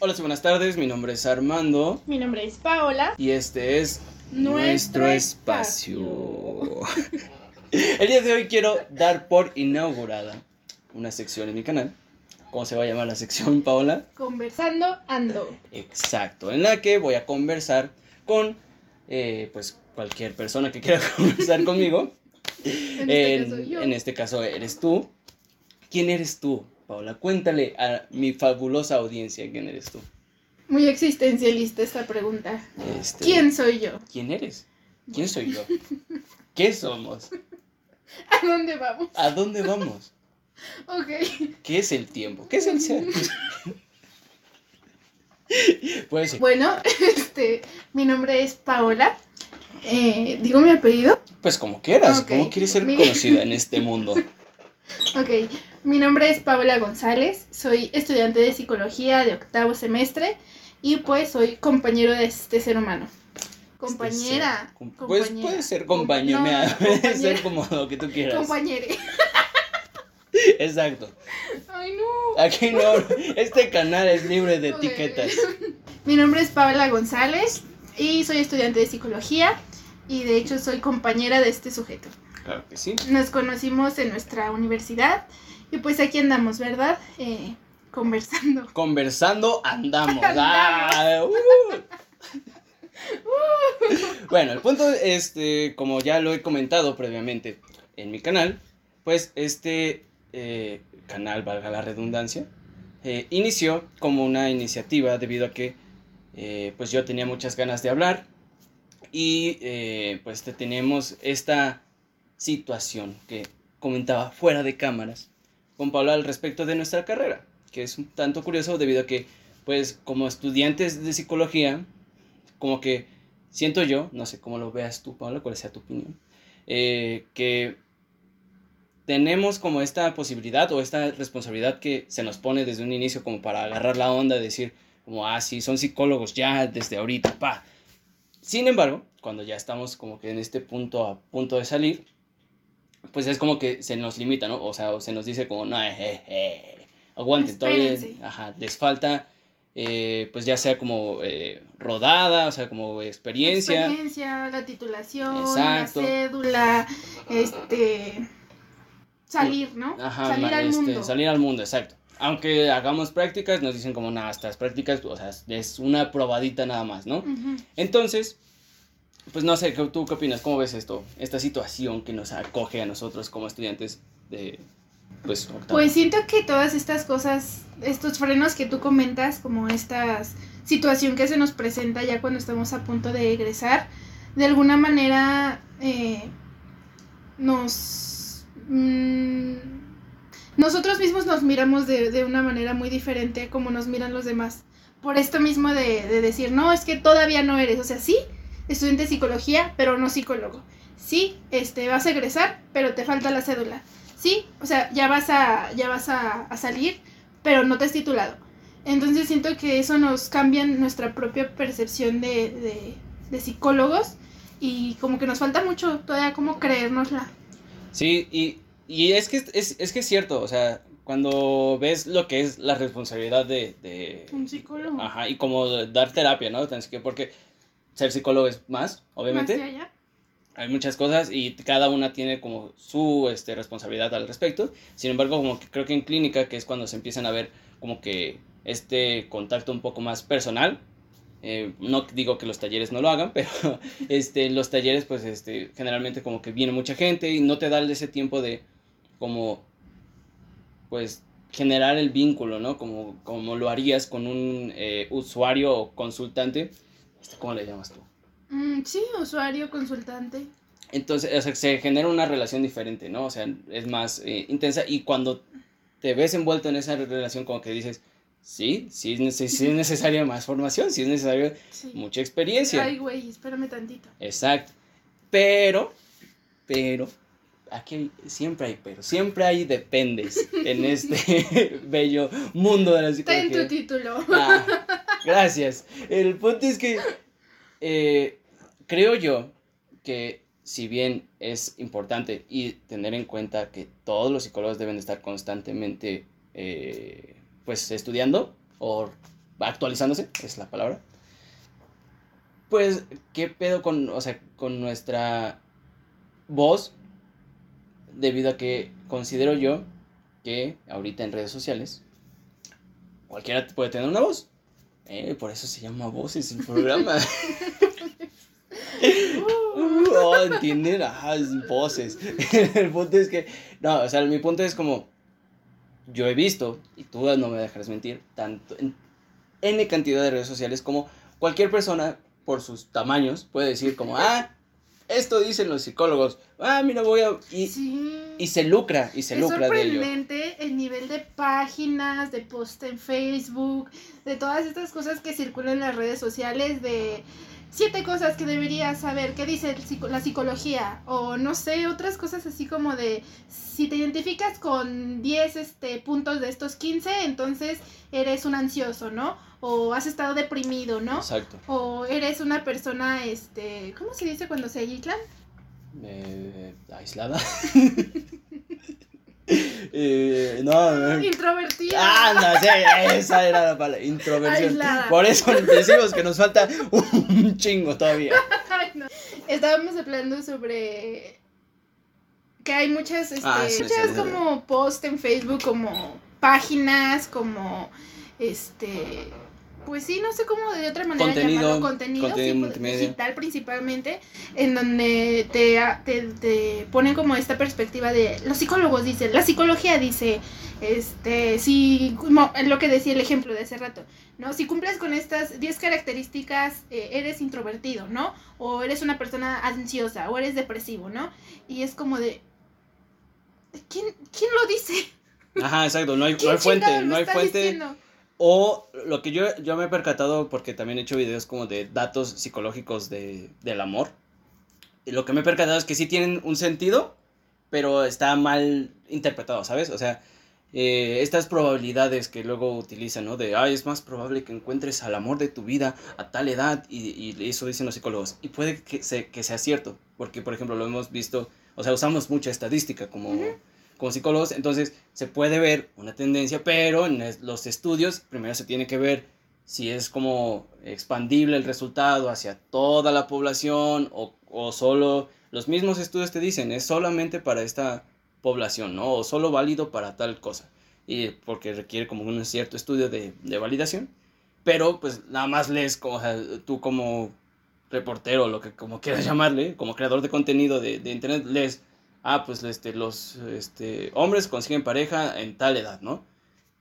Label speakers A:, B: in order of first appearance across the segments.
A: Hola, buenas tardes. Mi nombre es Armando
B: Mi nombre es Paola.
A: y este es
B: Nuestro
A: nuestro espacio. El día de hoy quiero dar por inaugurada una sección en mi canal. ¿Cómo se va a llamar la sección, Paola?
B: Conversando ando.
A: Exacto, en la que voy a conversar con eh, pues cualquier persona que quiera conversar conmigo.
B: En este
A: En-
B: caso yo.
A: en este caso eres tú. ¿Quién eres tú, Paola? Cuéntale a mi fabulosa audiencia quién eres tú.
B: Muy existencialista esta pregunta.
A: Este,
B: ¿Quién soy yo?
A: ¿Quién eres? ¿Quién soy yo? ¿Qué somos?
B: ¿A dónde vamos?
A: ¿A dónde vamos?
B: Ok.
A: ¿Qué es el tiempo? ¿Qué es el ser? Puede ser.
B: Bueno, este, mi nombre es Paola. Eh, ¿Digo mi apellido?
A: Pues como quieras,
B: Ok.
A: ¿cómo quieres ser
B: Mi-
A: conocida en este mundo?
B: Ok. Mi nombre es Paola González. Soy estudiante de psicología de octavo semestre. Y pues soy compañero de este ser humano. Compañera.
A: Este ser. Pues
B: compañera.
A: puede ser
B: Com-
A: compañero,
B: no,
A: puede ser como lo que tú quieras.
B: Compañere.
A: Exacto.
B: Ay, no.
A: Aquí no, este canal es libre de etiquetas.
B: Mi nombre es Paola González y soy estudiante de psicología y de hecho soy compañera de este sujeto.
A: Claro que sí.
B: Nos conocimos en nuestra universidad y pues aquí andamos, ¿verdad? Eh, conversando.
A: Conversando andamos. Ah, uh. Bueno, el punto, este, como ya lo he comentado previamente en mi canal, pues este eh, canal, valga la redundancia, eh, inició como una iniciativa debido a que eh, pues yo tenía muchas ganas de hablar y pues te- tenemos esta situación que comentaba fuera de cámaras con Paula al respecto de nuestra carrera, que es un tanto curioso debido a que pues como estudiantes de psicología, como que siento yo, no sé cómo lo veas tú, Paula, cuál sea tu opinión, eh, que tenemos como esta posibilidad o esta responsabilidad que se nos pone desde un inicio como para agarrar la onda decir como, ah, sí, son psicólogos ya desde ahorita, pa. Sin embargo, cuando ya estamos como que en este punto a punto de salir, pues es como que se nos limita, ¿no? O sea, o se nos dice como, no, eh, eh, eh, aguanten, todavía, ajá, les falta, eh, pues ya sea como eh, rodada, o sea, como experiencia.
B: Experiencia, la titulación,
A: Exacto.
B: la cédula, este salir, ¿no?
A: Ajá,
B: salir al
A: este,
B: mundo.
A: salir al mundo, exacto. Aunque hagamos prácticas, nos dicen como, nada, estas prácticas, o sea, es una probadita nada más, ¿no? Entonces, pues no sé, ¿qué- ¿tú qué opinas? ¿Cómo ves esto? Esta situación que nos acoge a nosotros como estudiantes de, pues.
B: Pues siento que todas estas cosas, estos frenos que tú comentas, como esta situación que se nos presenta ya cuando estamos a punto de egresar, de alguna manera eh, nos... mm, nosotros mismos nos miramos de, de una manera muy diferente como nos miran los demás. Por esto mismo de, de decir, no, es que todavía no eres, o sea, sí, estudiante de psicología, pero no psicólogo. Sí, este, vas a egresar, pero te falta la cédula. Sí, o sea, ya vas a, ya vas a, a salir, pero no te has titulado. Entonces siento que eso nos cambia nuestra propia percepción de, de, de psicólogos y como que nos falta mucho todavía como creérnosla.
A: Sí, y, y es, que, es, es que es cierto, o sea, cuando ves lo que es la responsabilidad de... de
B: Un psicólogo.
A: Ajá, y como dar terapia, ¿no? Porque ser psicólogo es más, obviamente.
B: Más de allá.
A: hay muchas cosas y cada una tiene como su este, responsabilidad al respecto. Sin embargo, como que creo que en clínica, que es cuando se empiezan a ver como que este contacto un poco más personal. eh, no digo que los talleres no lo hagan, pero este, los talleres pues este, generalmente como que viene mucha gente y no te da ese tiempo de como pues generar el vínculo, ¿no? Como, como lo harías con un eh, usuario o consultante. ¿Cómo le llamas tú?
B: Mm, sí, usuario, consultante.
A: Entonces, o sea, se genera una relación diferente, ¿no? O sea, es más eh, intensa y cuando te ves envuelto en esa relación como que dices, sí, sí es, neces- sí es necesaria más formación, sí es necesaria
B: Sí.
A: mucha experiencia.
B: Ay, güey, espérame tantito.
A: Exacto. Pero, pero, aquí hay- siempre hay pero, siempre hay dependes en este bello mundo de la
B: Está en
A: psicología.
B: tu título.
A: Ah, gracias. El punto es que eh, creo yo que si bien es importante y tener en cuenta que todos los psicólogos deben estar constantemente eh, pues estudiando o actualizándose, es la palabra. Pues, ¿qué pedo con, o sea, con nuestra voz? Debido a que considero yo que ahorita en redes sociales cualquiera puede tener una voz. Eh, por eso se llama Voces el programa. oh, entienden, ah, voces. el punto es que, no, o sea, mi punto es como, yo he visto, y tú no me dejarás mentir, tanto en N cantidad de redes sociales como cualquier persona, por sus tamaños, puede decir como, ah, esto dicen los psicólogos, ah, mira, voy a... Y, y se lucra, y se lucra
B: de ello. Nivel de páginas, de post en Facebook, de todas estas cosas que circulan en las redes sociales, de siete cosas que deberías saber, qué dice la psicología, o no sé, otras cosas así como de, si te identificas con 10 este, puntos de estos 15, entonces eres un ansioso, ¿no? O has estado deprimido, ¿no?
A: Exacto.
B: O eres una persona, este, ¿cómo se dice cuando se aíslan?
A: Eh, aislada. No,
B: Introvertida.
A: Ah, no, sí, esa era la palabra, introversión. Por eso decimos que nos falta un chingo todavía.
B: Estábamos hablando sobre que hay muchas, este, ah, muchas como post en Facebook, como páginas, como este pues sí, no sé cómo de otra manera
A: contenido,
B: llamarlo contenido, digital principalmente, en donde te, te, ponen como esta perspectiva de los psicólogos dicen, la psicología dice, este, si, lo que decía el ejemplo de hace rato, ¿no? Si cumples con estas 10 características, eh, eres introvertido, ¿no? O eres una persona ansiosa, o eres depresivo, ¿no? Y es como de, ¿quién, quién lo dice?
A: Ajá, exacto, no hay, no hay fuente, no hay fuente. O lo que yo, yo me he percatado, porque también he hecho videos como de datos psicológicos de, del amor. Lo que me he percatado es que sí tienen un sentido, pero está mal interpretado, ¿sabes? O sea, eh, estas probabilidades que luego utilizan, ¿no? De, ay, es más probable que encuentres al amor de tu vida a tal edad, y, y eso dicen los psicólogos. Y puede que, se, que sea cierto, porque, por ejemplo, lo hemos visto, o sea, usamos mucha estadística como como psicólogos, entonces se puede ver una tendencia, pero en los estudios primero se tiene que ver si es como expandible el resultado hacia toda la población o, o solo los mismos estudios te dicen es solamente para esta población, ¿no? O solo válido para tal cosa. Y porque requiere como un cierto estudio de, de validación. Pero pues nada más lees, como, tú como reportero, lo que como quieras llamarle, como creador de contenido de, de internet, lees ah, pues este, los este, hombres consiguen pareja en tal edad, ¿no?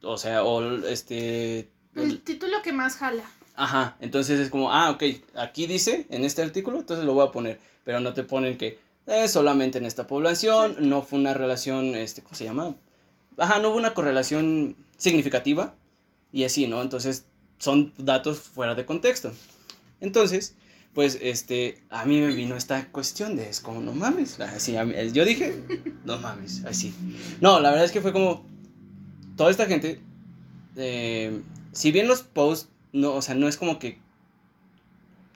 A: O sea, o este...
B: El título que más jala.
A: Ajá, entonces es como, ah, ok, aquí dice en este artículo, entonces lo voy a poner, pero no te ponen que es solamente en esta población, no fue una relación, este, ¿cómo se llama? Ajá, no hubo una correlación significativa y así, ¿no? Entonces son datos fuera de contexto. Entonces, pues este, a mí me vino esta cuestión de, es como, no mames, así, yo dije, no mames, así. No, la verdad es que fue como, toda esta gente, eh, si bien los posts, no, o sea, no es como que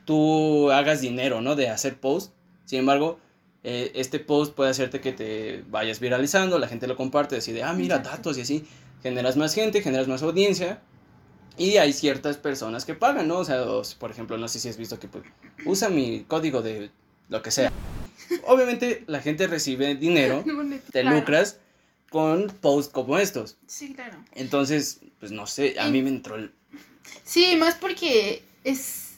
A: tú hagas dinero, ¿no? De hacer posts, sin embargo, eh, este post puede hacerte que te vayas viralizando, la gente lo comparte, decide, ah, mira, datos y así, generas más gente, generas más audiencia, y hay ciertas personas que pagan, ¿no? O sea, por ejemplo, no sé si has visto que pues, usa mi código de lo que sea. Obviamente la gente recibe dinero, te lucras con posts como estos.
B: Sí, claro.
A: Entonces, pues no sé, a mí me entró el...
B: Sí, más porque es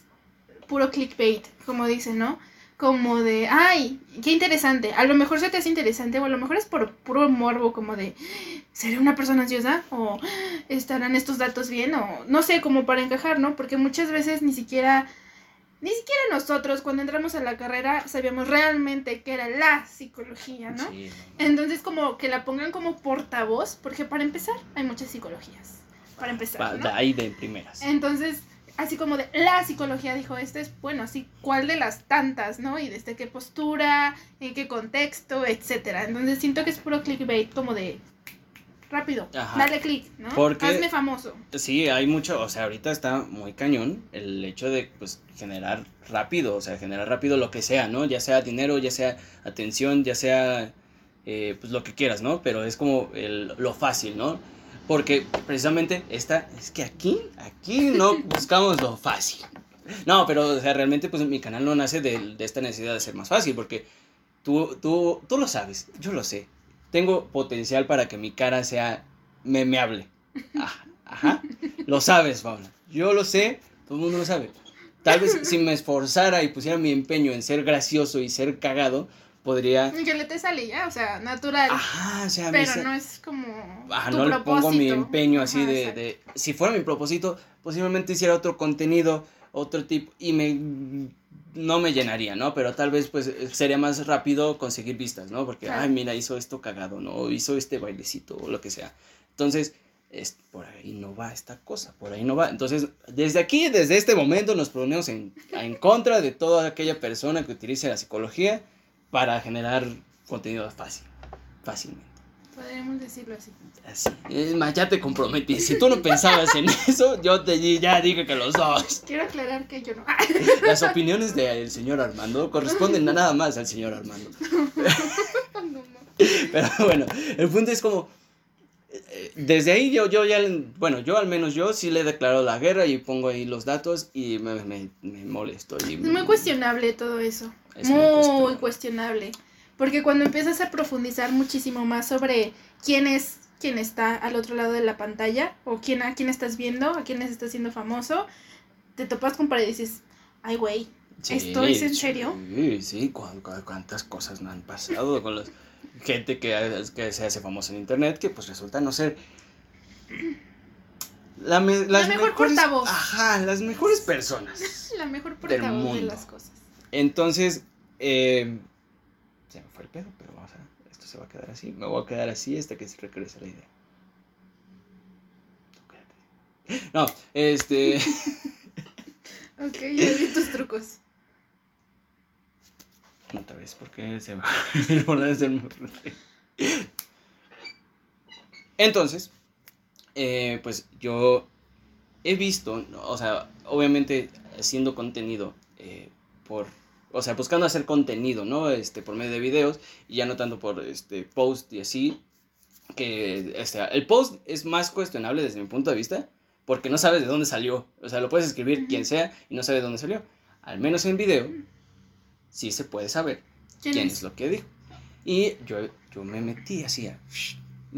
B: puro clickbait, como dicen, ¿no? como de, ay, qué interesante. A lo mejor se te hace interesante o a lo mejor es por puro morbo, como de, ¿seré una persona ansiosa? ¿O estarán estos datos bien? O no sé, como para encajar, ¿no? Porque muchas veces ni siquiera, ni siquiera nosotros cuando entramos a la carrera sabíamos realmente qué era la psicología, ¿no? Entonces como que la pongan como portavoz, porque para empezar hay muchas psicologías. Para empezar.
A: ¿no? ahí de primeras.
B: Entonces así como de la psicología dijo, este es, bueno, así, ¿cuál de las tantas, no? Y desde qué postura, en qué contexto, etcétera. Entonces siento que es puro clickbait, como de rápido, dale click, ¿no? Porque, Hazme famoso.
A: Sí, hay mucho, o sea, ahorita está muy cañón el hecho de, pues, generar rápido, o sea, generar rápido lo que sea, ¿no? Ya sea dinero, ya sea atención, ya sea, eh, pues, lo que quieras, ¿no? Pero es como el, lo fácil, ¿no? Porque precisamente esta, es que aquí, aquí no buscamos lo fácil. No, pero o sea, realmente pues mi canal no nace de, de esta necesidad de ser más fácil, porque tú, tú, tú lo sabes, yo lo sé. Tengo potencial para que mi cara sea memeable. Ajá, ajá. Lo sabes, Paula. Yo lo sé, todo el mundo lo sabe. Tal vez si me esforzara y pusiera mi empeño en ser gracioso y ser cagado, podría...
B: Que le te sale ya, o sea, natural.
A: Ajá, o sea,
B: pero
A: sa-
B: no es como.
A: Ajá,
B: tu
A: no le pongo mi empeño así
B: Ajá,
A: de,
B: exacto.
A: de... Si fuera mi propósito, posiblemente hiciera otro contenido, otro tipo, y me... No me llenaría, ¿no? Pero tal vez pues sería más rápido conseguir vistas, ¿no? Porque,
B: Claro.
A: ay, mira, hizo esto cagado, ¿no? O hizo este bailecito o lo que sea. Entonces, es, por ahí no va esta cosa, por ahí no va. Entonces, desde aquí, desde este momento, nos ponemos en, en contra de toda aquella persona que utilice la psicología para generar contenido fácil, fácilmente.
B: Podríamos decirlo así.
A: Así. Es más, ya te comprometí. Si tú no pensabas en eso, yo te ya dije que los dos.
B: Quiero aclarar que yo no.
A: Las opiniones del señor Armando corresponden a nada más al señor Armando.
B: No, no.
A: Pero bueno, el punto es como. eh, Desde ahí yo, yo ya, bueno, yo al menos yo sí le he declarado la guerra y pongo ahí los datos y me, me, me molesto. Y
B: Es muy cuestionable todo eso.
A: Es muy
B: muy
A: cuestionable.
B: cuestionable. Porque cuando empiezas a profundizar muchísimo más sobre quién es quien está al otro lado de la pantalla o quién a quién estás viendo, a quién les está haciendo famoso, te topas con pared y dices, ay güey, ¿Esto es en serio?
A: Sí, sí, cu- cu- cuántas cosas no han pasado con los gente que, que se hace famosa en internet que pues resulta no ser la, me- las
B: mejor
A: mejores,
B: portavoz.
A: Ajá, las mejores personas.
B: la mejor portavoz de
A: mundo.
B: las cosas.
A: Entonces, eh, se me fue el pedo, pero vamos a, esto se va a quedar así. Me voy a quedar así hasta que se regrese la idea. Tú quédate. No, este.
B: Ok, ya vi tus trucos.
A: Otra vez, porque se va. Entonces, eh, pues yo he visto, o sea, obviamente haciendo contenido eh, por, o sea, buscando hacer contenido, ¿no? Este, por medio de videos y ya no tanto por este post y así, que este, el post es más cuestionable desde mi punto de vista porque no sabes de dónde salió, o sea, lo puedes escribir quien sea y no sabes de dónde salió. Al menos en video sí se puede saber
B: ¿Quién,
A: quién
B: es?
A: es lo que dijo. Y yo, yo me metí así a...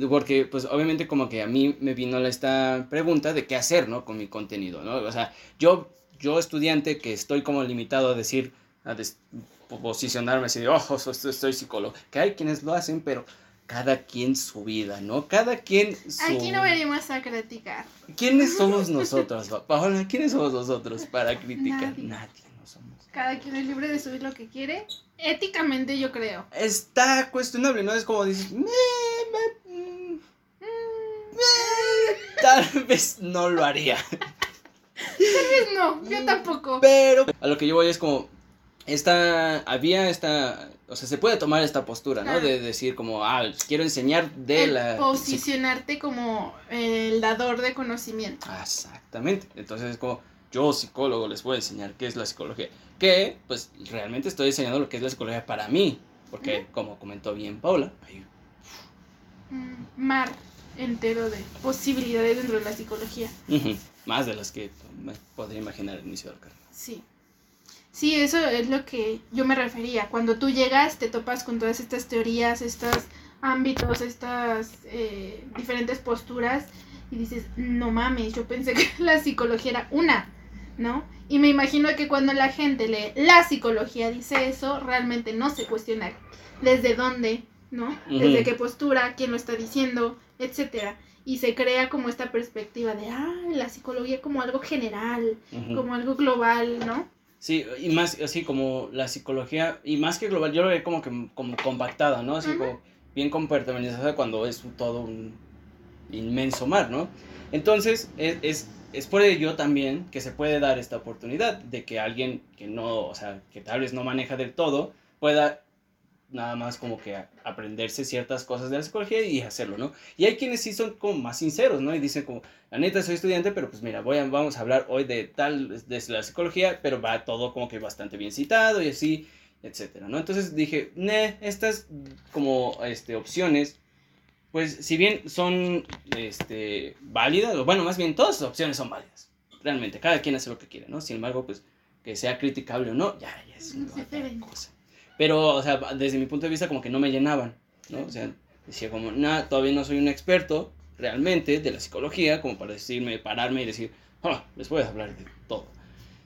A: Porque, pues, obviamente como que a mí me vino esta pregunta de qué hacer, ¿no? Con mi contenido, ¿no? O sea, yo, yo estudiante que estoy como limitado a decir, a posicionarme así de, ojo, soy, soy psicólogo. Que hay quienes lo hacen, pero cada quien su vida, ¿no? Cada quien su...
B: Aquí no venimos a criticar.
A: ¿Quiénes somos nosotros, Pa- Paola? ¿Quiénes somos nosotros para criticar?
B: Nadie.
A: Nadie no somos.
B: Cada quien es libre de subir lo que quiere. Éticamente yo creo.
A: está cuestionable, ¿no? Es como dices, "Me- me- mm, me- tal vez no lo haría.
B: Pues no, yo tampoco.
A: Pero a lo que yo voy es como, esta, había esta, o sea, se puede tomar esta postura, ¿no? De decir como, ah, quiero enseñar de
B: El
A: la...
B: posicionarte como el dador de conocimiento.
A: Exactamente. Entonces es como, yo psicólogo les voy a enseñar qué es la psicología. Que, pues, realmente estoy enseñando lo que es la psicología para mí. Porque, como comentó bien Paula, hay
B: Un mar entero de posibilidades dentro de la psicología.
A: Más de las que me podría imaginar al inicio del carrera.
B: Sí. Sí, eso es lo que yo me refería. Cuando tú llegas, te topas con todas estas teorías, estos ámbitos, estas eh, diferentes posturas y dices, no mames, yo pensé que la psicología era una, ¿no? Y me imagino que cuando la gente lee la psicología dice eso, realmente no se cuestiona desde dónde, ¿no? Desde qué postura, quién lo está diciendo, etcétera. Y se crea como esta perspectiva de, ah, la psicología como algo general, como algo global, ¿no?
A: Sí, y más así como la psicología, y más que global, yo lo veo como que como compactada, ¿no? Así como bien compartimentalizada cuando es todo un inmenso mar, ¿no? Entonces, es, es, es por ello también que se puede dar esta oportunidad de que alguien que no, o sea, que tal vez no maneja del todo, pueda nada más como que aprenderse ciertas cosas de la psicología y hacerlo, ¿no? Y hay quienes sí son como más sinceros, ¿no? Y dicen como, la neta soy estudiante, pero pues mira, voy a, vamos a hablar hoy de tal, de la psicología, pero va todo como que bastante bien citado y así, etcétera, ¿no? Entonces dije, ne, estas como este, opciones pues si bien son este, válidas, o bueno, más bien todas las opciones son válidas. Realmente, cada quien hace lo que quiere, ¿no? Sin embargo, pues que sea criticable o no, ya, ya es
B: diferente.
A: cosa. Pero, o sea, desde mi punto de vista como que no me llenaban, ¿no? O sea, decía como, nada, todavía no soy un experto realmente de la psicología, como para decirme, pararme y decir, ah, les puedes hablar de todo.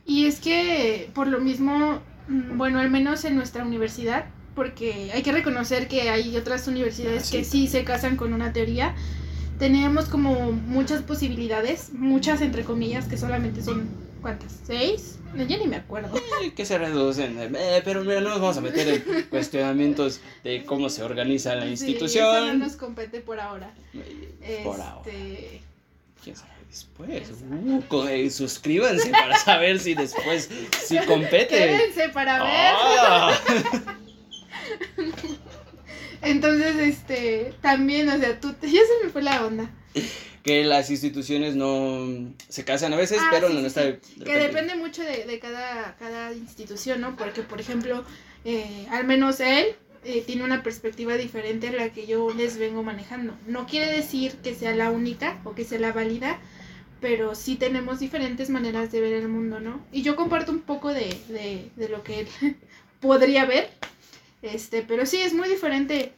B: Y es que por lo mismo, mm, bueno, al menos en nuestra universidad, porque hay que reconocer que hay otras universidades
A: Ah,
B: que sí se casan con una teoría, teníamos como muchas posibilidades, muchas entre comillas, que solamente son, ¿cuántas? ¿Seis? No, ya ni me acuerdo.
A: Eh, que se reducen, eh, pero mira, no nos vamos a meter en cuestionamientos de cómo se organiza la
B: Sí,
A: institución.
B: eso no nos compete por ahora.
A: Eh, Por ahora.
B: Este,
A: ¿Quién sabe después? Uh, eh, suscríbanse para saber si después si compete.
B: Quédense para ver.
A: Ah.
B: Entonces, este, también, o sea, tú, ya se me fue la onda.
A: Que las instituciones no se casan a veces,
B: Ah,
A: pero
B: sí,
A: no
B: sí,
A: está. de
B: Que depende mucho de, de cada, cada institución, ¿no? Porque, por ejemplo, eh, al menos él eh, tiene una perspectiva diferente a la que yo les vengo manejando. No quiere decir que sea la única o que sea la válida, pero sí tenemos diferentes maneras de ver el mundo, ¿no? Y yo comparto un poco de, de, de lo que él podría ver, este, pero sí es muy diferente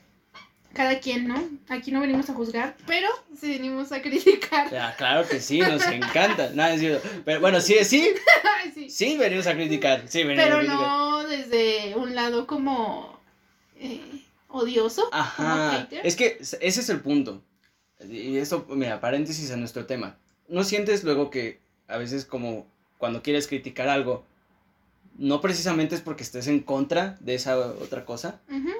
B: cada quien, ¿no? Aquí no venimos a juzgar, pero sí venimos a criticar.
A: Ah, claro que sí, nos encanta. Nada. Pero bueno, sí, sí,
B: sí.
A: sí, venimos a criticar. Sí, venimos a
B: Pero
A: criticar.
B: no desde un lado como eh, odioso.
A: Ajá. Es que ese es el punto. Y eso, mira, paréntesis a nuestro tema. ¿No sientes luego que a veces como cuando quieres criticar algo, no precisamente es porque estés en contra de esa otra cosa,
B: Ujú.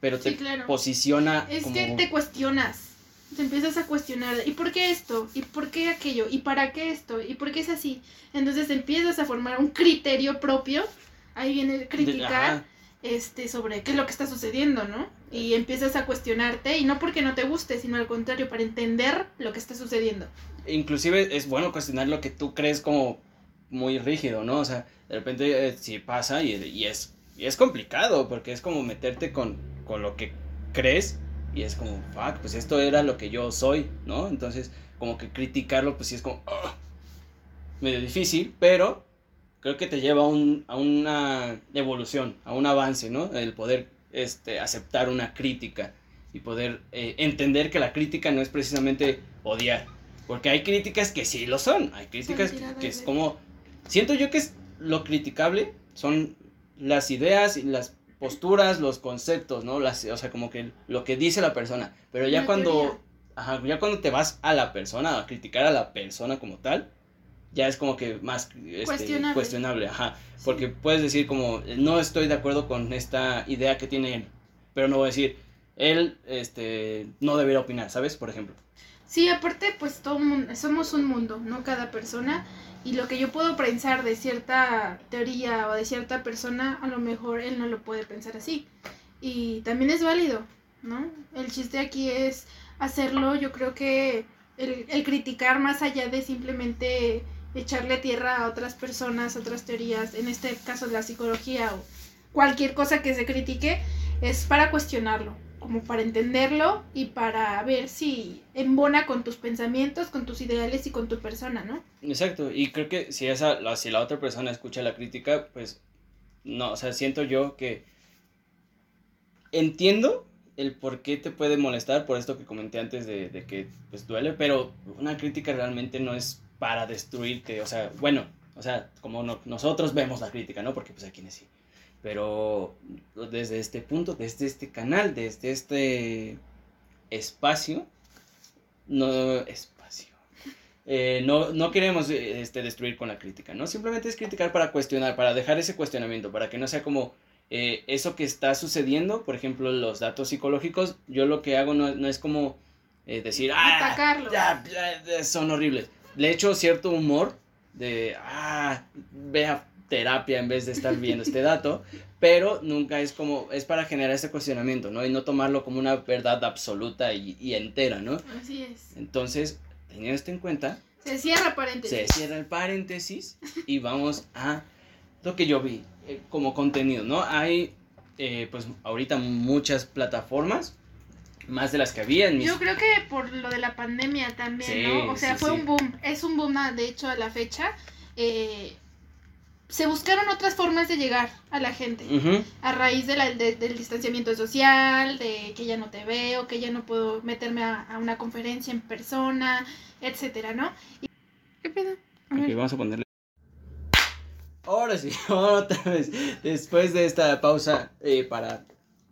A: Pero te
B: Sí, claro.
A: posiciona
B: Es
A: como...
B: que te cuestionas. Te empiezas a cuestionar. ¿Y por qué esto? ¿Y por qué aquello? ¿Y para qué esto? ¿Y por qué es así? Entonces empiezas a formar un criterio propio. Ahí viene el criticar
A: ajá.
B: este, sobre qué es lo que está sucediendo, ¿no? Y empiezas a cuestionarte. Y no porque no te guste, sino al contrario, para entender lo que está sucediendo.
A: Inclusive es bueno cuestionar lo que tú crees como muy rígido, ¿no? O sea, de repente eh, sí pasa y, y es, y es complicado porque es como meterte con, con lo que crees y es como, fuck, pues esto era lo que yo soy, ¿no? Entonces, como que criticarlo, pues sí es como, "Ugh", medio difícil, pero creo que te lleva a, un, a una evolución, a un avance, ¿no? El poder este, aceptar una crítica y poder eh, entender que la crítica no es precisamente odiar, porque hay críticas que sí lo son, hay críticas que, que es como, siento yo que es lo criticable son las ideas y las posturas, los conceptos, ¿no? Las, o sea, como que lo que dice la persona, pero ya cuando,
B: teoría.
A: ajá, ya cuando te vas a la persona, a criticar a la persona como tal, ya es como que más este,
B: Cuestionable.
A: cuestionable, ajá, porque puedes decir como, no estoy de acuerdo con esta idea que tiene él, pero no voy a decir, él, este, no debería opinar, ¿sabes? Por ejemplo.
B: Sí, aparte, pues todo mundo, somos un mundo, ¿no? Cada persona. Y lo que yo puedo pensar de cierta teoría o de cierta persona, a lo mejor él no lo puede pensar así. Y también es válido, ¿no? El chiste aquí es hacerlo, yo creo que el, el criticar más allá de simplemente echarle tierra a otras personas, otras teorías, en este caso la psicología o cualquier cosa que se critique, es para cuestionarlo, como para entenderlo y para ver si embona con tus pensamientos, con tus ideales y con tu persona, ¿no?
A: Exacto, y creo que si esa, la, si la otra persona escucha la crítica, pues, no, o sea, siento yo que entiendo el por qué te puede molestar por esto que comenté antes de, que, pues, duele, pero una crítica realmente no es para destruirte, o sea, bueno, o sea, como no- nosotros vemos la crítica, ¿no? Porque, pues, hay quienes sí, pero desde este punto, desde este canal, desde este espacio, no, espacio, eh, no, no queremos este, destruir con la crítica, ¿no? Simplemente es criticar para cuestionar, para dejar ese cuestionamiento, para que no sea como eh, eso que está sucediendo, por ejemplo, los datos psicológicos, yo lo que hago no, no es como eh, decir, ah, ya, ya, son horribles. Le echo cierto humor de, ah, ve a terapia en vez de estar viendo este dato, pero nunca es como, es para generar ese cuestionamiento, ¿no? Y no tomarlo como una verdad absoluta y, y entera, ¿no?
B: Así es.
A: Entonces, teniendo esto en cuenta,
B: Se cierra paréntesis.
A: se cierra el paréntesis y vamos a lo que yo vi eh, como contenido, ¿no? Hay, eh, pues, ahorita muchas plataformas más de las que había en mis...
B: Yo creo que por lo de la pandemia también,
A: Sí,
B: ¿no? O sea,
A: sí,
B: fue
A: sí.
B: un boom, es un boom, ah, de hecho, a la fecha. eh, se buscaron otras formas de llegar a la gente. A raíz de la- de- del distanciamiento social, de que ya no te veo, que ya no puedo meterme a, a una conferencia en persona, etcétera, ¿no? Y- ¿Qué pedo? A
A: Ok,
B: ver.
A: vamos a ponerle... Ahora sí, otra vez, después de esta pausa eh, para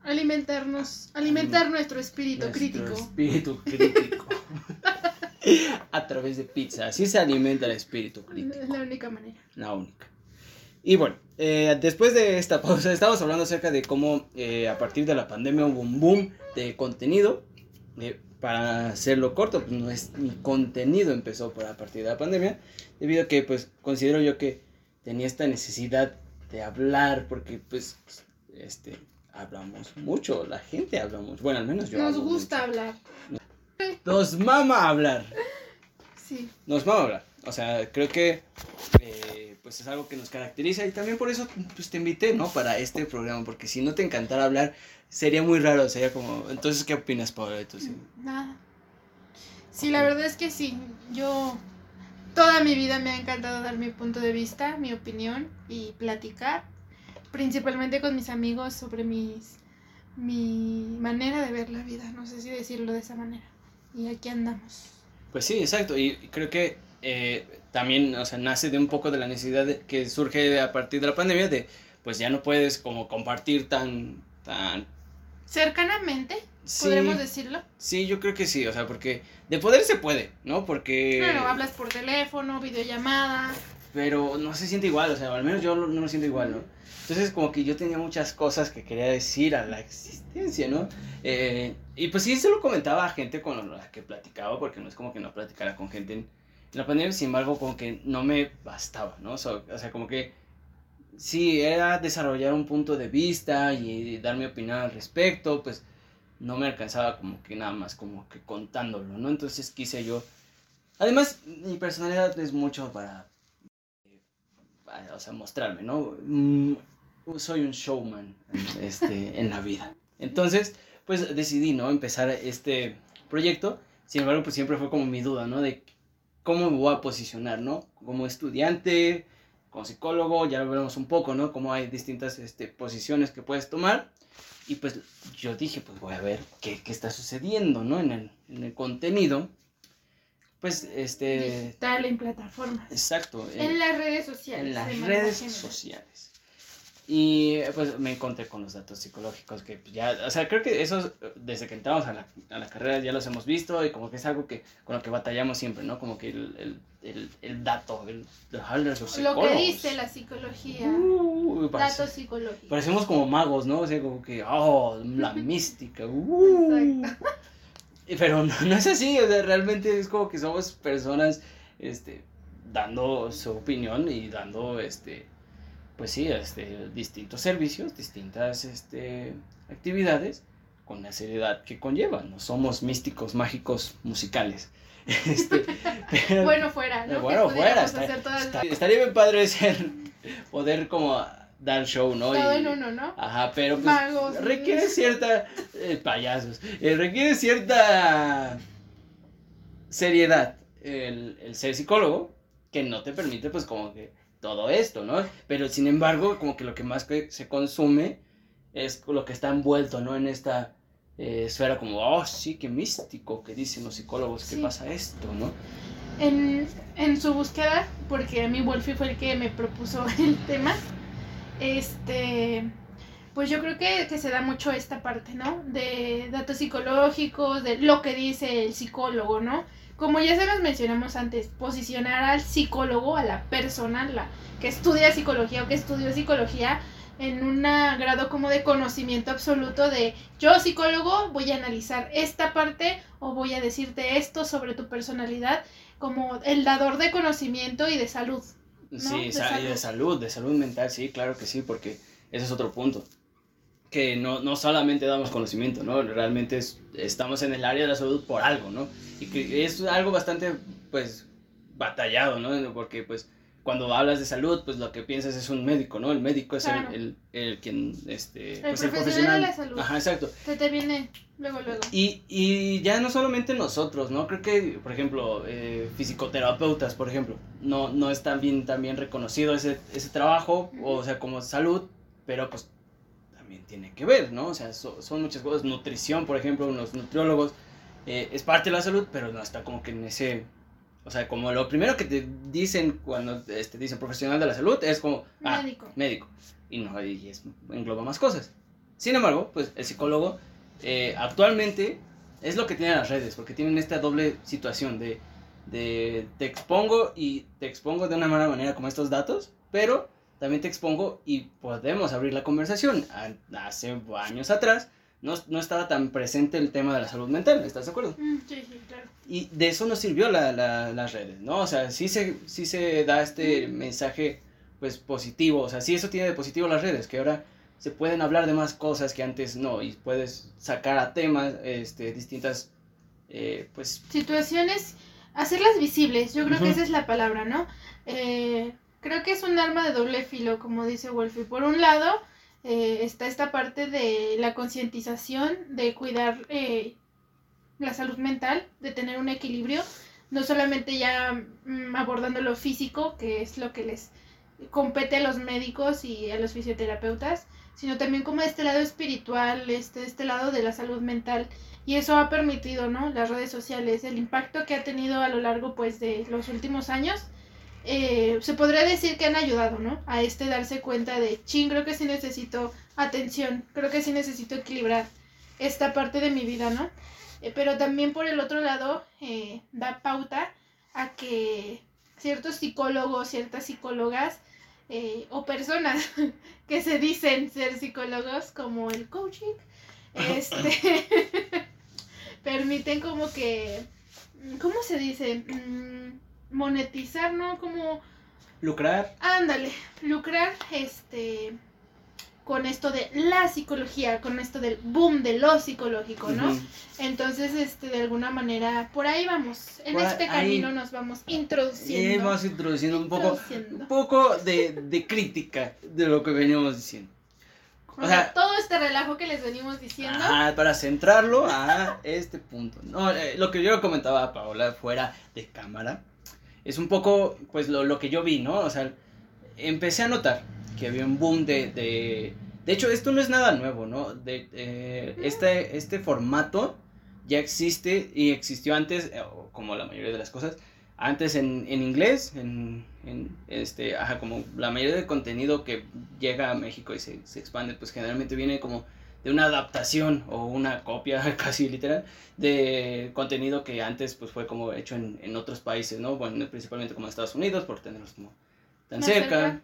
B: Alimentarnos, alimentar nuestro espíritu
A: nuestro
B: crítico.
A: espíritu crítico. a través de pizza, así se alimenta el espíritu crítico.
B: Es la única manera.
A: la única. Y bueno, eh, después de esta pausa, estamos hablando acerca de cómo eh, a partir de la pandemia hubo un boom de contenido. eh, para hacerlo corto, pues no es mi contenido empezó por a partir de la pandemia, debido a que pues considero yo que tenía esta necesidad de hablar, porque pues este hablamos mucho, la gente habla mucho, bueno al menos yo.
B: Nos
A: hablo
B: gusta
A: mucho.
B: hablar.
A: Nos mama hablar.
B: Sí.
A: Nos vamos a hablar. O sea, creo que eh, pues es algo que nos caracteriza y también por eso pues, te invité, ¿no? Para este programa, porque si no te encantara hablar, sería muy raro, sería como, entonces, ¿qué opinas, Paola? Entonces,
B: Nada. Sí, la verdad es que sí. Yo toda mi vida me ha encantado dar mi punto de vista, mi opinión y platicar, principalmente con mis amigos sobre mis mi manera de ver la vida, no sé si decirlo de esa manera. Y aquí andamos.
A: pues sí, exacto, y creo que eh, también, o sea, nace de un poco de la necesidad de- que surge a partir de la pandemia de, pues ya no puedes como compartir tan, tan...
B: Cercanamente,
A: Sí,
B: podremos decirlo.
A: sí, yo creo que sí, o sea, porque de poder se puede, ¿no? Porque...
B: Claro, hablas por teléfono, videollamada.
A: pero no se siente igual, o sea, al menos yo no, no lo siento igual, ¿no? Entonces como que yo tenía muchas cosas que quería decir a la existencia, ¿no? Eh, y pues sí, se lo comentaba a gente con la que platicaba, porque no es como que no platicara con gente en la pandemia, sin embargo, como que no me bastaba, ¿no? O sea, como que sí, era desarrollar un punto de vista y dar mi opinión al respecto, pues no me alcanzaba como que nada más como que contándolo, ¿no? Entonces quise yo... Además, mi personalidad es mucho para eh, o sea, mostrarme, ¿no? Mm, soy un showman este, en la vida. Entonces, pues decidí, ¿no? Empezar este proyecto. Sin embargo, pues siempre fue como mi duda, ¿no? De cómo me voy a posicionar, ¿no? Como estudiante, como psicólogo, ya lo veremos un poco, ¿no? Cómo hay distintas este, posiciones que puedes tomar. Y pues yo dije, pues voy a ver qué, qué está sucediendo, ¿no? En el, en el contenido. Pues, este...
B: Digital en plataformas.
A: Exacto.
B: En las redes sociales.
A: en las redes sociales. Y pues me encontré con los datos psicológicos que pues, ya, o sea, creo que esos eh, desde que entramos a la, a la carrera ya los hemos visto y como que es algo que con lo que batallamos siempre, ¿no? Como que el, el, el, el dato, el, los
B: Lo que dice la psicología.
A: Uh, parece-
B: datos psicológicos.
A: parecemos como magos, ¿no? O sea, como que, oh, la mística. uh. Pero no, no es así, o sea, realmente es como que somos personas, este, dando su opinión y dando, este, pues sí, este, distintos servicios, distintas, este, actividades con la seriedad que conllevan. No somos místicos mágicos musicales. Este, pero-
B: Bueno, fuera, ¿no?
A: bueno,
B: que
A: fuera.
B: pudiéramos
A: está-
B: hacer todas
A: está- estaría bien padre ser, poder como dar show, ¿no?
B: todo en uno, ¿no?
A: Ajá, pero pues
B: Magos,
A: requiere cierta eh, payasos, eh, requiere cierta seriedad el, el ser psicólogo que no te permite pues como que todo esto, ¿no? Pero sin embargo como que lo que más que se consume es lo que está envuelto, ¿no? En esta eh, esfera como, oh, sí, qué místico, que dicen los psicólogos, que
B: Sí.
A: pasa esto, ¿no?
B: En, en su búsqueda, porque a mí Wolfie fue el que me propuso el tema, este, pues yo creo que, que se da mucho esta parte, ¿no? De datos psicológicos, de lo que dice el psicólogo, ¿no? Como ya se los mencionamos antes, posicionar al psicólogo, a la persona la que estudia psicología o que estudió psicología, en un grado como de conocimiento absoluto de yo psicólogo voy a analizar esta parte o voy a decirte esto sobre tu personalidad como el dador de conocimiento y de salud.
A: Sí,
B: De
A: sa- y de salud, de salud mental, sí, claro que sí, porque ese es otro punto. Que no, no solamente damos conocimiento, ¿no? Realmente es- estamos en el área de la salud por algo, ¿no? Y que es algo bastante, pues, batallado, ¿no? Porque, pues, cuando hablas de salud, pues lo que piensas es un médico, ¿no? El médico es
B: Claro.
A: el, el, el quien, este,
B: El
A: pues el
B: profesional
A: profesional.
B: de la salud.
A: Ajá, exacto.
B: Se te viene luego, luego.
A: Y, y ya no solamente nosotros, ¿no? Creo que, por ejemplo, eh, fisioterapeutas, por ejemplo, no, no es tan bien, tan bien reconocido ese, ese trabajo, o sea, como salud, pero pues también tiene que ver, ¿no? O sea, so- son muchas cosas. Nutrición, por ejemplo, los nutriólogos, eh, es parte de la salud, pero no está como que en ese... O sea, como lo primero que te dicen cuando este, dicen profesional de la salud es como... Ah,
B: Médico.
A: médico. Y no, y es, engloba más cosas. Sin embargo, pues el psicólogo eh, actualmente es lo que tienen las redes, porque tienen esta doble situación de, de te expongo y te expongo de una mala manera como estos datos, pero también te expongo y podemos abrir la conversación. Hace años atrás no, no estaba tan presente el tema de la salud mental, ¿estás de acuerdo?
B: Mm, sí, sí, claro.
A: Y de eso nos sirvió la, la- las redes, ¿no? O sea, sí se, sí se da este mensaje, pues, positivo. O sea, sí eso tiene de positivo las redes, que ahora se pueden hablar de más cosas que antes no. Y puedes sacar a temas, este, distintas, eh, pues...
B: Situaciones, hacerlas visibles, yo creo que esa es la palabra, ¿no? Eh, creo que es un arma de doble filo, como dice Wolfie. Por un lado, eh, está esta parte de la concientización, de cuidar eh, la salud mental, de tener un equilibrio, no solamente ya mm, abordando lo físico, que es lo que les compete a los médicos y a los fisioterapeutas, sino también como este lado espiritual, este, este lado de la salud mental. Y eso ha permitido, ¿no? Las redes sociales, el impacto que ha tenido a lo largo, pues, de los últimos años, eh, se podría decir que han ayudado, ¿no? A este darse cuenta de, ching, creo que sí necesito atención, creo que sí necesito equilibrar esta parte de mi vida, ¿no? Eh, pero también por el otro lado, eh, da pauta a que ciertos psicólogos, ciertas psicólogas o personas que se dicen ser psicólogos, como el coaching, este, permiten como que, ¿cómo se dice? Mm, monetizar, ¿no? Como,
A: Lucrar.
B: ándale, lucrar, este, con esto de la psicología, con esto del boom de lo psicológico, ¿no? Entonces, este, de alguna manera, por ahí vamos, en
A: Por
B: este
A: ahí.
B: camino nos vamos introduciendo.
A: vamos introduciendo un poco, un poco de, de crítica de lo que veníamos diciendo.
B: O sea, todo este relajo que les venimos diciendo.
A: Ajá, para centrarlo a este punto. No, eh, lo que yo comentaba a Paola fuera de cámara es un poco, pues, lo, lo que yo vi, ¿no? O sea, empecé a notar que había un boom de... De, de hecho, esto no es nada nuevo, ¿no? De, eh, este, este formato ya existe y existió antes, eh, como la mayoría de las cosas, antes en, en inglés, en, en, este, ajá, como la mayoría del contenido que llega a México y se, se expande, pues generalmente viene como de una adaptación o una copia casi literal de contenido que antes pues fue como hecho en, en otros países, ¿no? Bueno, principalmente como Estados Unidos, por tenerlos como tan cerca.
B: cerca.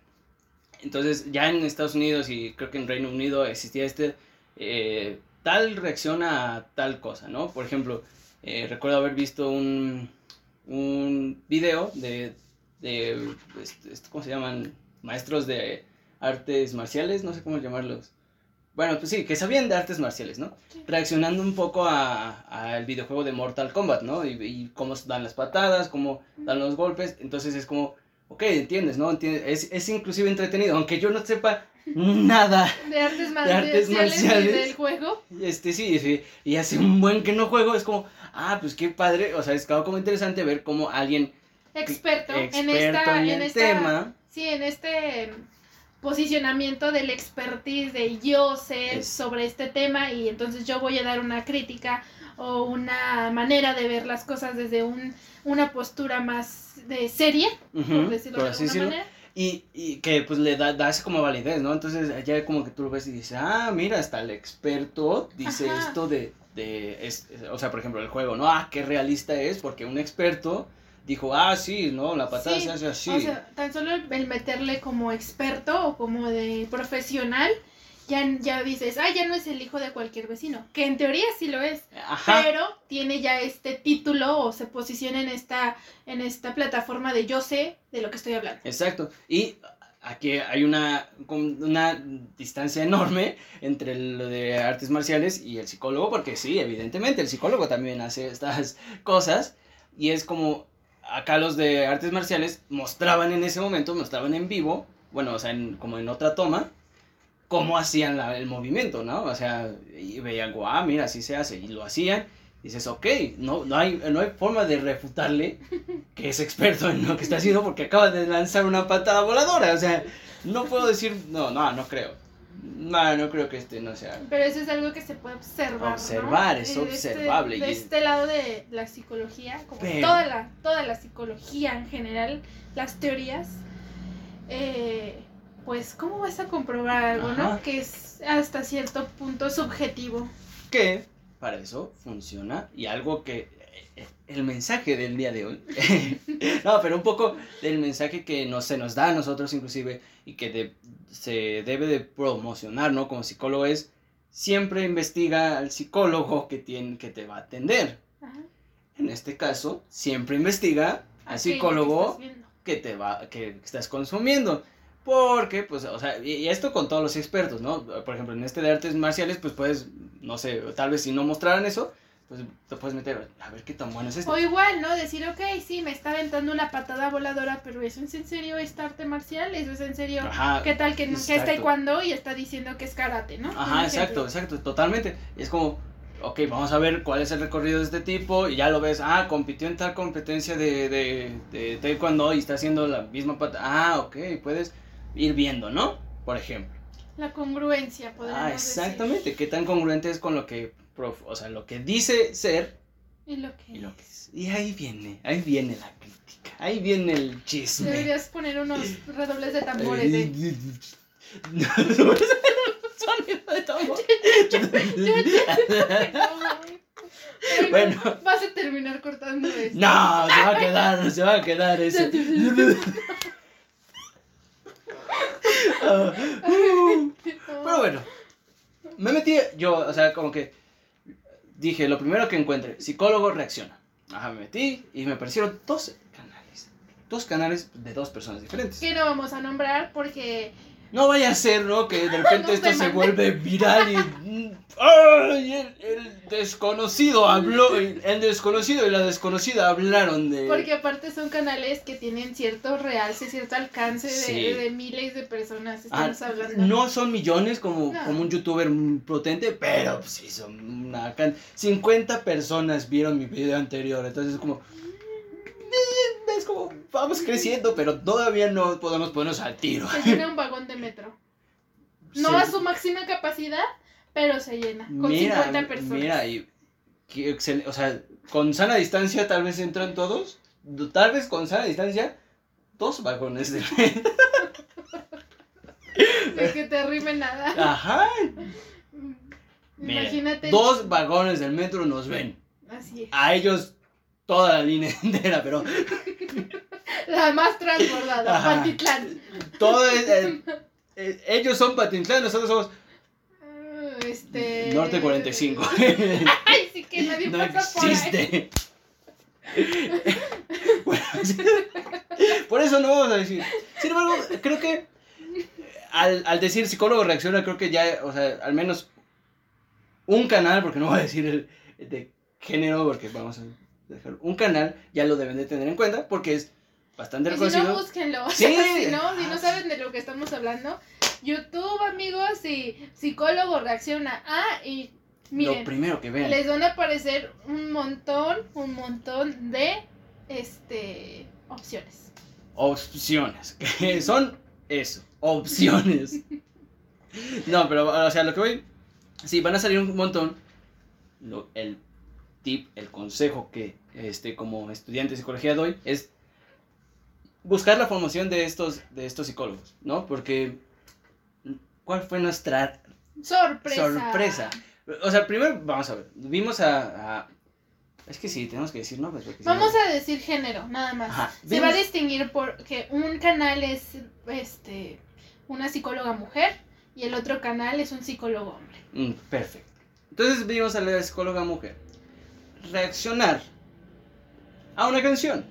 A: Entonces ya en Estados Unidos y creo que en Reino Unido existía este eh, tal reacción a tal cosa, ¿no? Por ejemplo, eh, recuerdo haber visto un, un video de, de este, este, ¿cómo se llaman? Maestros de artes marciales, no sé cómo llamarlos. Bueno, pues sí, que sabían de artes marciales, ¿no? Reaccionando un poco a- al videojuego de Mortal Kombat, ¿no? Y, y cómo dan las patadas, cómo dan los golpes. Entonces es como, ok, entiendes, ¿no? Entiendes, es, es inclusive entretenido, aunque yo no sepa nada.
B: De artes, mar-
A: De artes
B: marciales y del juego.
A: Este sí, sí, y hace un buen que no juego, es como, ah, pues qué padre, o sea, es como interesante ver cómo alguien
B: Experto, en esta,
A: en
B: en
A: el
B: esta,
A: tema,
B: sí, en este posicionamiento del expertise de yo sé
A: Es-
B: sobre este tema y entonces yo voy a dar una crítica o una manera de ver las cosas desde un, una postura más de serie, por decirlo
A: por
B: de alguna
A: decirlo,
B: manera.
A: y, y que pues le da, da esa como validez, ¿no? Entonces ya como que tú lo ves y dices, ah, mira, hasta el experto dice
B: Ajá.
A: esto de, de es- es- o sea, por ejemplo, el juego, ¿no? Ah, qué realista es, porque un experto dijo, ah, sí, ¿no? La patada
B: Sí,
A: se hace así.
B: O sea, tan solo el, meterle como experto o como de profesional, ya, ya dices, ah, ya no es el hijo de cualquier vecino, que en teoría sí lo es,
A: Ajá.
B: pero tiene ya este título o se posiciona en esta, en esta plataforma de yo sé de lo que estoy hablando.
A: Exacto. Y aquí hay una, una distancia enorme entre lo de artes marciales y el psicólogo, porque sí, evidentemente, el psicólogo también hace estas cosas y es como, acá los de artes marciales mostraban en ese momento, mostraban en vivo, bueno, o sea, en- como en otra toma, cómo hacían la- el movimiento, ¿no? O sea, y veían, guau, mira, así se hace, y lo hacían. y Dices, ok, no, no, hay, no hay forma de refutarle que es experto en lo que está haciendo porque acaba de lanzar una patada voladora. O sea, no puedo decir, no, no, no creo. No, no creo que este no sea.
B: Pero eso es algo que se puede observar. ¿no?
A: Observar, es
B: Eh, de este-
A: observable,
B: De
A: y-
B: este lado de la psicología, como
A: Pero-
B: toda, la, toda la psicología en general, las teorías, eh, pues, ¿cómo vas a comprobar algo, no? Que es hasta cierto punto subjetivo.
A: que para eso funciona y algo que el mensaje del día de hoy. No pero un poco del mensaje que no se nos da a nosotros inclusive y que de- se debe de promocionar no como psicólogo es siempre investiga al psicólogo que tiene que te va a atender.
B: Ajá.
A: en este caso siempre investiga al psicólogo que te va que estás consumiendo. Porque pues o sea y esto con todos los expertos no por ejemplo en este de artes marciales pues puedes no sé tal vez si no mostraran eso pues te puedes meter a ver qué tan bueno es esto
B: O igual, ¿no? Decir, ok, sí, me está aventando una patada voladora, pero ¿eso es en serio esta arte marcial? ¿Eso es en serio?
A: ajá
B: ¿Qué tal que, que es taekwondo y está diciendo que es karate, ¿no?
A: Ajá exacto exacto totalmente y es como ok, vamos a ver cuál es el recorrido de este tipo y ya lo ves, ah, compitió en tal competencia de, de, de taekwondo y está haciendo la misma pata, ah, ok, puedes ir viendo, ¿no? Por ejemplo.
B: La congruencia, podemos
A: Ah,
B: decir.
A: exactamente, qué tan congruente es con lo que, o sea, lo que dice ser
B: Y lo que
A: y lo que es. Y ahí viene, ahí viene la crítica, ahí viene el chisme.
B: Deberías poner unos redobles de tambores
A: es sonido de tambor.
B: Ay,
A: Bueno.
B: no, Vas a terminar cortando esto.
A: No, se va a quedar, se va a quedar ese. Ah, uh. Pero bueno, me metí, yo, o sea, como que dije, lo primero que encuentre, psicólogo reacciona. Ajá, me metí y me aparecieron dos canales. Dos canales de dos personas diferentes.
B: Que no vamos a nombrar porque
A: No vaya a ser, ¿no? Que de repente
B: No
A: esto se
B: mande.
A: vuelve viral y... ¡Ay! El, el desconocido habló, el, desconocido y la desconocida hablaron de...
B: porque aparte son canales que tienen cierto realce, cierto alcance de,
A: Sí.
B: de miles de personas.
A: Ah,
B: Estamos hablando.
A: no son millones como,
B: No.
A: como un youtuber potente, pero pues, sí son una can... 50 personas vieron mi video anterior, entonces es como... vamos creciendo, pero todavía no podemos ponernos al tiro.
B: Se llena un vagón de metro. No a su máxima capacidad, pero se llena. Con
A: Mira,
B: 50 personas.
A: mira, y qué o sea, con sana distancia tal vez entran todos, tal vez con sana distancia, dos vagones de
B: De que te rime nada.
A: Ajá, miren,
B: Imagínate.
A: dos vagones del metro nos ven,
B: Así es.
A: a ellos toda la línea entera, pero
B: La más transbordada,
A: Ajá.
B: Pantitlán.
A: todo es, eh, eh, ellos son Patintlán, nosotros somos
B: Ah, Este.
A: Norte 45.
B: Ay, sí que nadie
A: no
B: pasa por ahí.
A: existe. Bueno, sí. por eso no vamos a decir. Sin embargo, creo que al, al decir psicólogo reacciona, creo que ya, o sea, al menos un canal, porque no voy a decir el, el de género, porque vamos a dejar un canal, ya lo deben de tener en cuenta, porque es bastante
B: Y si no,
A: reconocido.
B: búsquenlo.
A: Sí.
B: si no, si no saben de lo que estamos hablando, YouTube, amigos, y psicólogo reacciona. Ah, y
A: lo
B: miren,
A: primero que vean.
B: les van a aparecer un montón, un montón de este opciones.
A: opciones, que son eso, opciones. No, pero, o sea, lo que voy, sí, van a salir un montón. Lo- el tip, el consejo que, este, como estudiante de psicología doy es buscar la formación de estos, de estos psicólogos, ¿no? Porque, ¿cuál fue nuestra
B: Sorpresa.
A: sorpresa? O sea, primero, vamos a ver, vimos a... a- es que sí, tenemos que decir nombres.
B: Vamos a decir género, nada más.
A: Ajá,
B: Se va a distinguir porque un canal es este una psicóloga mujer y el otro canal es un psicólogo hombre.
A: Mm, perfecto. Entonces vimos a la psicóloga mujer reaccionar a una canción.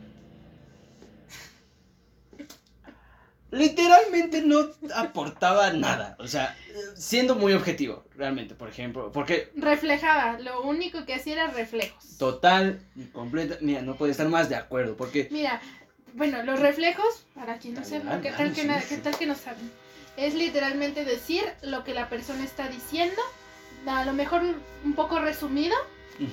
A: Literalmente no aportaba nada. O sea, siendo muy objetivo, realmente, por ejemplo. Porque
B: Reflejaba, lo único que hacía era reflejos.
A: total y completa. Mira, no puede estar más de acuerdo. Porque.
B: Mira, bueno, los reflejos, para quien no sepa, ¿qué tal que,
A: sí,
B: na-
A: sí.
B: qué tal que no saben? Es literalmente decir lo que la persona está diciendo, a lo mejor un poco resumido, mm,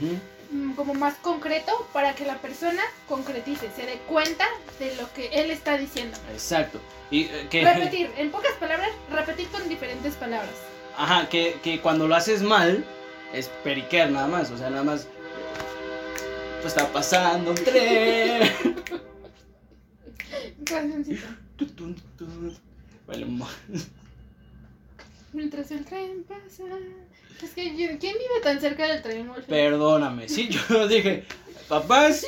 B: como más concreto, para que la persona concretice, se dé cuenta de lo que él está diciendo.
A: exacto. Y eh, que.
B: Repetir, en pocas palabras, repetir con diferentes palabras.
A: Ajá, que, que cuando lo haces mal, es periquear nada más. O sea, nada más. Pues está pasando un tren.
B: Mientras el tren pasa. Es que, yo- ¿quién vive tan cerca del tren?
A: Perdóname. Sí, yo dije, papás,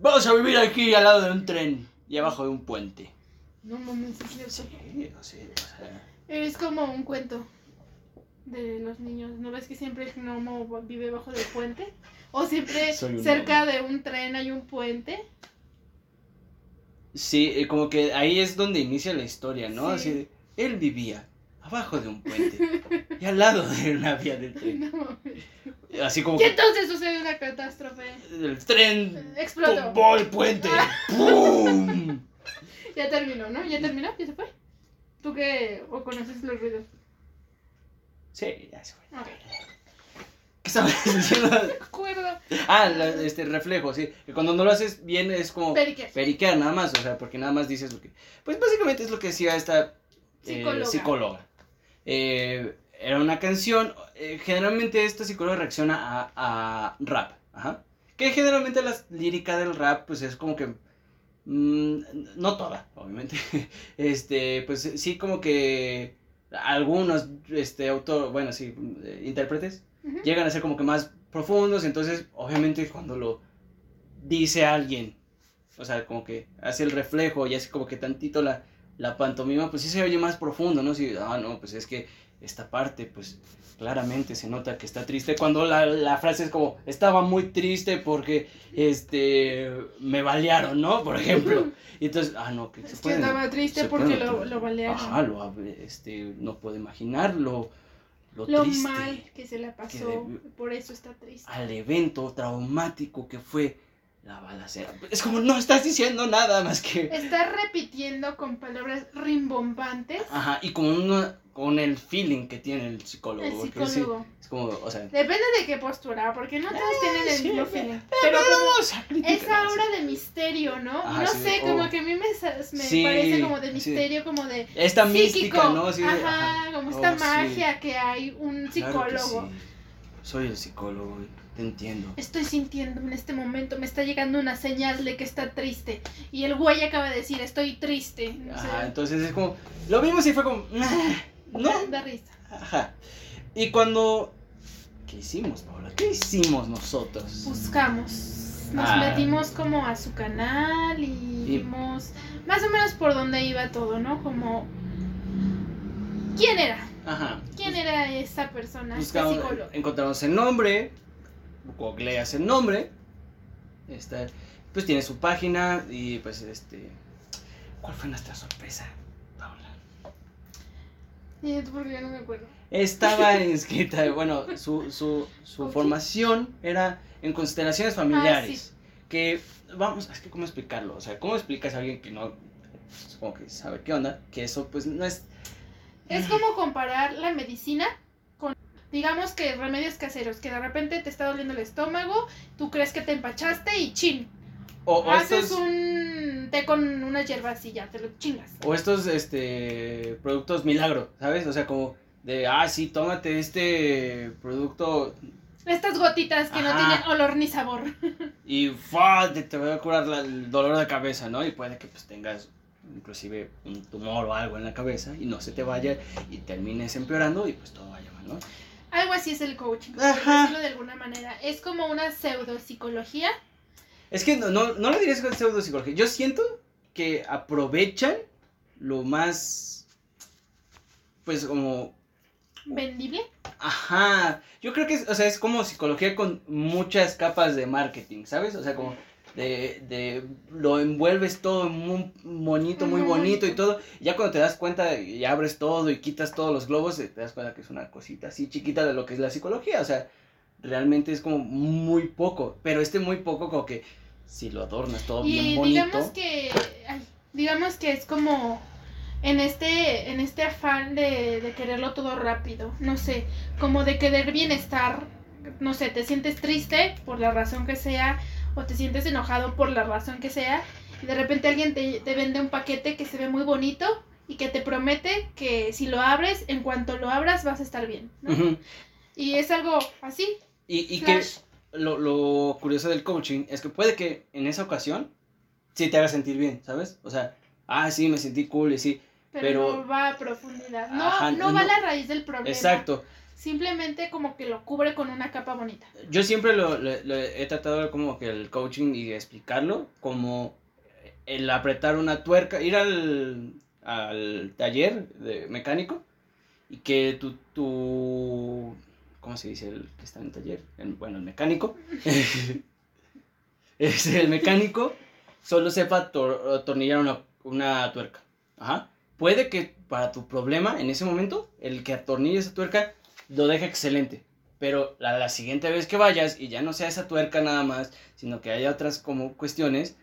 A: vamos a vivir aquí al lado de un tren y abajo de un puente.
B: No mames, es cierto.
A: Sí, no sé, o sea.
B: Es como un cuento de los niños. ¿No ves que siempre el gnomo vive bajo del puente? O siempre cerca de un tren hay un puente.
A: Sí, eh, como que ahí es donde inicia la historia, ¿no?
B: Sí.
A: Así de, él vivía abajo de un puente y al lado de una vía del tren.
B: No.
A: Así como
B: Y
A: que
B: entonces sucede una catástrofe.
A: el tren
B: Explotó.
A: tumbó el puente. ¡Pum!
B: Ya terminó, ¿no? ¿Ya terminó? ¿Ya se fue? ¿Tú qué? ¿O conoces los ruidos?
A: Sí, ya se fue.
B: Ok.
A: ¿Qué estabas diciendo?
B: No me acuerdo.
A: Ah, la- este reflejo, sí. Que cuando no lo haces bien es como
B: Perique.
A: periquear nada más, o sea, porque nada más dices lo que... Pues básicamente es lo que decía esta eh,
B: Psicóloga.
A: psicóloga. Eh, era una canción, eh, generalmente esta psicóloga reacciona a, a rap, ajá. Que generalmente la lírica del rap, pues es como que... mm, no toda, obviamente. Este, pues sí como que algunos, este, autor, bueno, sí, eh, intérpretes llegan a ser como que más profundos, entonces obviamente cuando lo dice alguien, o sea, como que hace el reflejo y hace como que tantito la, la pantomima, pues sí se oye más profundo, ¿no? Si, ah, no, pues es que esta parte, pues claramente se nota que está triste, cuando la, la frase es como, estaba muy triste porque, este, me balearon, ¿no? Por ejemplo. Y entonces, ah, no, que se pueden-
B: estaba triste
A: se
B: porque
A: pueden-
B: lo, lo balearon.
A: Ajá, lo, este, no puedo imaginar lo, lo,
B: lo
A: triste
B: mal que se la pasó. Por eso está triste.
A: al evento traumático que fue la balacera. Es como no estás diciendo nada más que.
B: Está repitiendo con palabras rimbombantes.
A: Ajá, y con, una, con el feeling que tiene el psicólogo.
B: El
A: porque sí,
B: psicólogo.
A: es como, o sea.
B: Depende de qué postura, porque no todos tienen el
A: sí,
B: mismo
A: pero-
B: feeling. Pero como
A: vamos a criticar,
B: esa obra de misterio, ¿no?
A: Ajá,
B: no
A: sí,
B: sé,
A: oh.
B: como que a mí me, me parece como de misterio, como de
A: Esta
B: psíquico.
A: mística, ¿no? De-
B: ajá, como esta
A: Oh,
B: magia que hay un
A: Claro que
B: psicólogo.
A: Soy el psicólogo, te entiendo.
B: Estoy sintiendo en este momento, me está llegando una señal de que está triste. Y el güey acaba de decir, estoy triste.
A: Ajá, entonces es como. Lo vimos y fue como. "Ah, No.
B: da- risa.
A: Ajá. Y cuando. ¿Qué hicimos, Paula? ¿Qué hicimos nosotros?
B: buscamos. Nos
A: Ah.
B: metimos como a su canal y,
A: Y-
B: vimos más o menos por dónde iba todo, ¿no? Como quién era,
A: Ajá.
B: quién era esa persona, este
A: Buscamos,
B: psicólogo.
A: encontramos el nombre, googleas el nombre, está, pues tiene su página y pues este, ¿cuál fue nuestra sorpresa, Paula?
B: Y tú no me acuerdo.
A: Estaba inscrita, bueno, su, su, su formación era en constelaciones familiares, que, vamos, es que cómo explicarlo, o sea, ¿cómo explicas a alguien que no, supongo que sabe qué onda, que eso pues no es,
B: Es como comparar la medicina digamos que remedios caseros, que de repente te está doliendo el estómago, tú crees que te empachaste y chin,
A: o, o
B: haces
A: estos...
B: un té con unas hierbas y ya te lo chingas.
A: O estos este productos milagro, ¿sabes? O sea, como de, ah, sí, tómate este producto
B: Estas gotitas que no tienen olor ni sabor.
A: y ¡fua! te, te voy a curar la- el dolor de cabeza, ¿no? Y puede que pues tengas inclusive un tumor o algo en la cabeza y no se te vaya y termines empeorando y pues todo vaya mal, ¿no?
B: Algo así es el coaching, por decirlo de alguna manera. Es como una pseudopsicología.
A: Es que no, no, no lo dirías con pseudopsicología. Yo siento que aprovechan lo más, pues como
B: vendible.
A: Ajá, yo creo que es, o sea, es como psicología con muchas capas de marketing, ¿sabes? O sea, como de, de lo envuelves todo muy bonito, muy
B: Muy
A: bonito y todo. Ya cuando te das cuenta y abres todo y quitas todos los globos, te das cuenta que es una cosita así chiquita de lo que es la psicología. O sea, realmente es como muy poco. Pero este muy poco como que si lo adornas todo bien
B: Y
A: bonito.
B: digamos que, ay, digamos que es como en este, en este afán de, de quererlo todo rápido, no sé, como de querer bienestar, no sé, te sientes triste por la razón que sea, o te sientes enojado por la razón que sea, y de repente alguien te, te vende un paquete que se ve muy bonito y que te promete que si lo abres, en cuanto lo abras vas a estar bien, ¿no? Y es algo así,
A: Y, y que lo, lo curioso del coaching es que puede que en esa ocasión sí te haga sentir bien, ¿sabes? O sea, ah, sí, me sentí cool y sí.
B: Pero,
A: Pero-
B: no va a profundidad. No,
A: Ajá,
B: no va a la raíz del problema.
A: Exacto.
B: Simplemente como que lo cubre con una capa bonita.
A: Yo siempre lo, he tratado como que el coaching y explicarlo como el apretar una tuerca, ir al, al taller de mecánico y que tu, tu ¿cómo se dice el que está en el taller? Bueno, el mecánico. es el mecánico solo sepa ator- atornillar una, una tuerca. Ajá. Puede que para tu problema en ese momento, el que atornille esa tuerca lo deje excelente. Pero la, la siguiente vez que vayas y ya no sea esa tuerca nada más, sino que haya otras como cuestiones,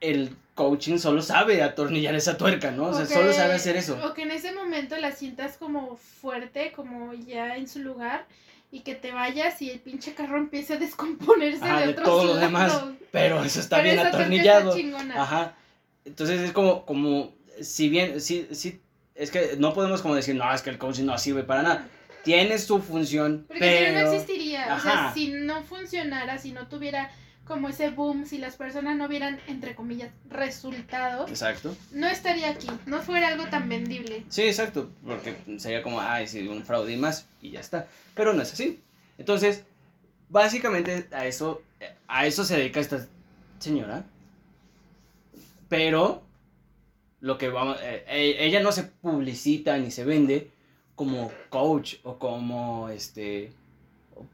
A: el coaching solo sabe atornillar esa tuerca, ¿no? O sea, solo sabe hacer eso.
B: O que en ese momento la sientas como fuerte, como ya en su lugar, y que te vayas y el pinche carro empiece a descomponerse
A: Ajá,
B: de,
A: de
B: otros
A: todo lo demás, Pero eso está
B: Pero
A: bien atornillado.
B: está.
A: Ajá. Entonces es como, como, si bien, sí, sí, es que no podemos como decir, no, es que el coaching no sirve para nada. Tiene su función,
B: Porque si no,
A: pero...
B: no existiría. O sea,
A: Ajá.
B: si no funcionara, si no tuviera como ese boom, si las personas no vieran, entre comillas, resultados,
A: Exacto.
B: no estaría aquí. No fuera algo tan vendible.
A: Sí, exacto, porque sería como, ay, sí, un fraude y más, y ya está. Pero no es así. Entonces, básicamente a eso, a eso se dedica esta señora. Pero, lo que vamos, eh, eh, ella no se publicita ni se vende como coach o como, este,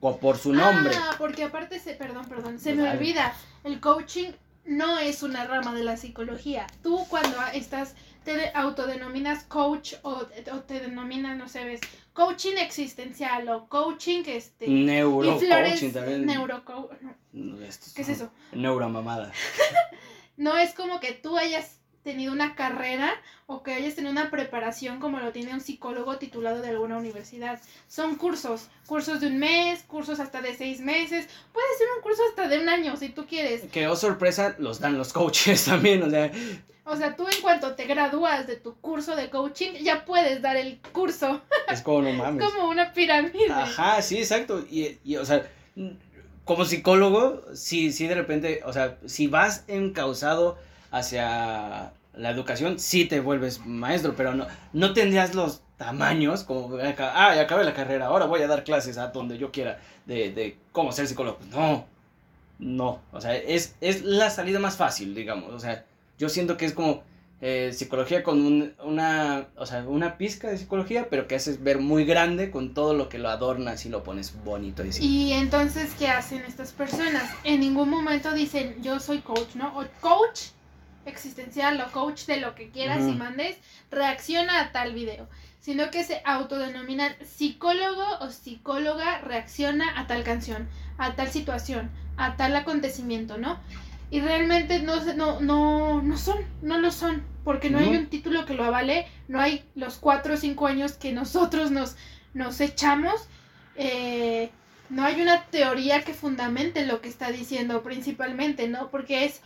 A: o por su nombre.
B: Ah, porque aparte, se, perdón, perdón, se
A: Pues
B: me olvida. El coaching no es una rama de la psicología. Tú cuando estás, te de- autodenominas coach o, o te denominas, no sé, ves, coaching existencial o coaching, este...
A: Neuro
B: y flores,
A: coaching también.
B: neuroco- no, ¿Qué es eso?
A: Neuromamada.
B: No es como que tú hayas tenido una carrera o que hayas tenido una preparación como lo tiene un psicólogo titulado de alguna universidad. Son cursos, cursos de un mes, cursos hasta de seis meses, puede ser un curso hasta de un año si tú quieres.
A: Que oh sorpresa, los dan los coaches también, o sea,
B: O sea, tú en cuanto te gradúas de tu curso de coaching, ya puedes dar el curso
A: es como no mames.
B: como una pirámide.
A: Ajá, sí, exacto. Y, y, o sea, como psicólogo, sí, sí, de repente, o sea, si vas encauzado hacia la educación, sí te vuelves maestro, pero no, no tendrías los tamaños como, ah, ya acabé la carrera, ahora voy a dar clases a donde yo quiera de, de cómo ser psicólogo. No, no, o sea, es, es la salida más fácil, digamos, o sea, yo siento que es como eh, psicología con un- una, o sea, una pizca de psicología, pero que haces ver muy grande con todo lo que lo adornas y lo pones bonito y así.
B: Y entonces, ¿qué hacen estas personas? En ningún momento dicen, yo soy coach, ¿no? O coach existencial o coach de lo que quieras y mandes, reacciona a tal video. Sino que se autodenominan psicólogo o psicóloga reacciona a tal canción, a tal situación, a tal acontecimiento, ¿no? Y realmente no, no, no, no son, no lo son, porque no hay un título que lo avale, no hay los cuatro o cinco años que nosotros nos, nos echamos eh, no hay una teoría que fundamente lo que está diciendo principalmente, ¿no? Porque es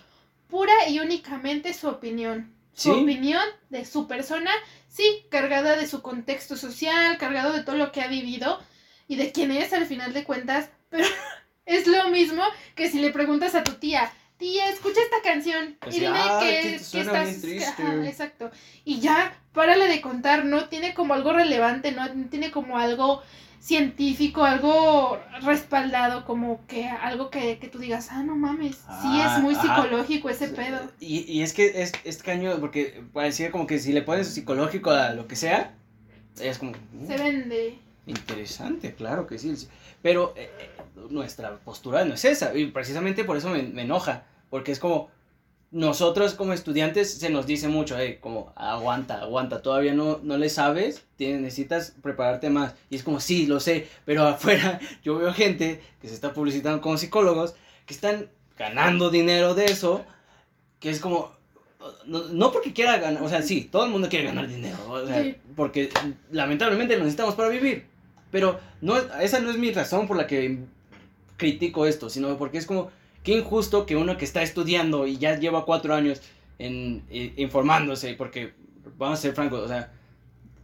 B: pura y únicamente su opinión. Su
A: Sí.
B: opinión de su persona, sí, cargada de su contexto social, cargado de todo lo que ha vivido y de quién es al final de cuentas, pero es lo mismo que si le preguntas a tu tía, tía, escucha esta canción
A: Pues
B: y dime
A: "Ay,
B: que, estás...
A: bien triste".
B: Ajá, exacto. Y ya, párale de contar, no tiene como algo relevante, no tiene como algo científico, algo respaldado, como que algo que, que tú digas, ah, no mames, sí
A: Ah,
B: es muy
A: ajá.
B: psicológico ese pedo.
A: Y, y es que es, es caño, porque parecía como que si le pones psicológico a lo que sea, es como... "Mm,
B: Se vende.
A: Interesante, claro que sí. Pero eh, eh, nuestra postura no es esa. Y precisamente por eso me, me enoja. porque es como nosotros como estudiantes se nos dice mucho, eh, como aguanta, aguanta, todavía no, no le sabes, tienes, necesitas prepararte más. Y es como, sí, lo sé, pero afuera yo veo gente que se está publicitando como psicólogos, que están ganando dinero de eso, que es como, no, no porque quiera ganar, o sea, sí, todo el mundo quiere ganar dinero, o sea,
B: Sí.
A: porque lamentablemente lo necesitamos para vivir, pero no, esa no es mi razón por la que critico esto, sino porque es como, qué injusto que uno que está estudiando y ya lleva cuatro años en, eh, informándose, porque vamos a ser francos, o sea,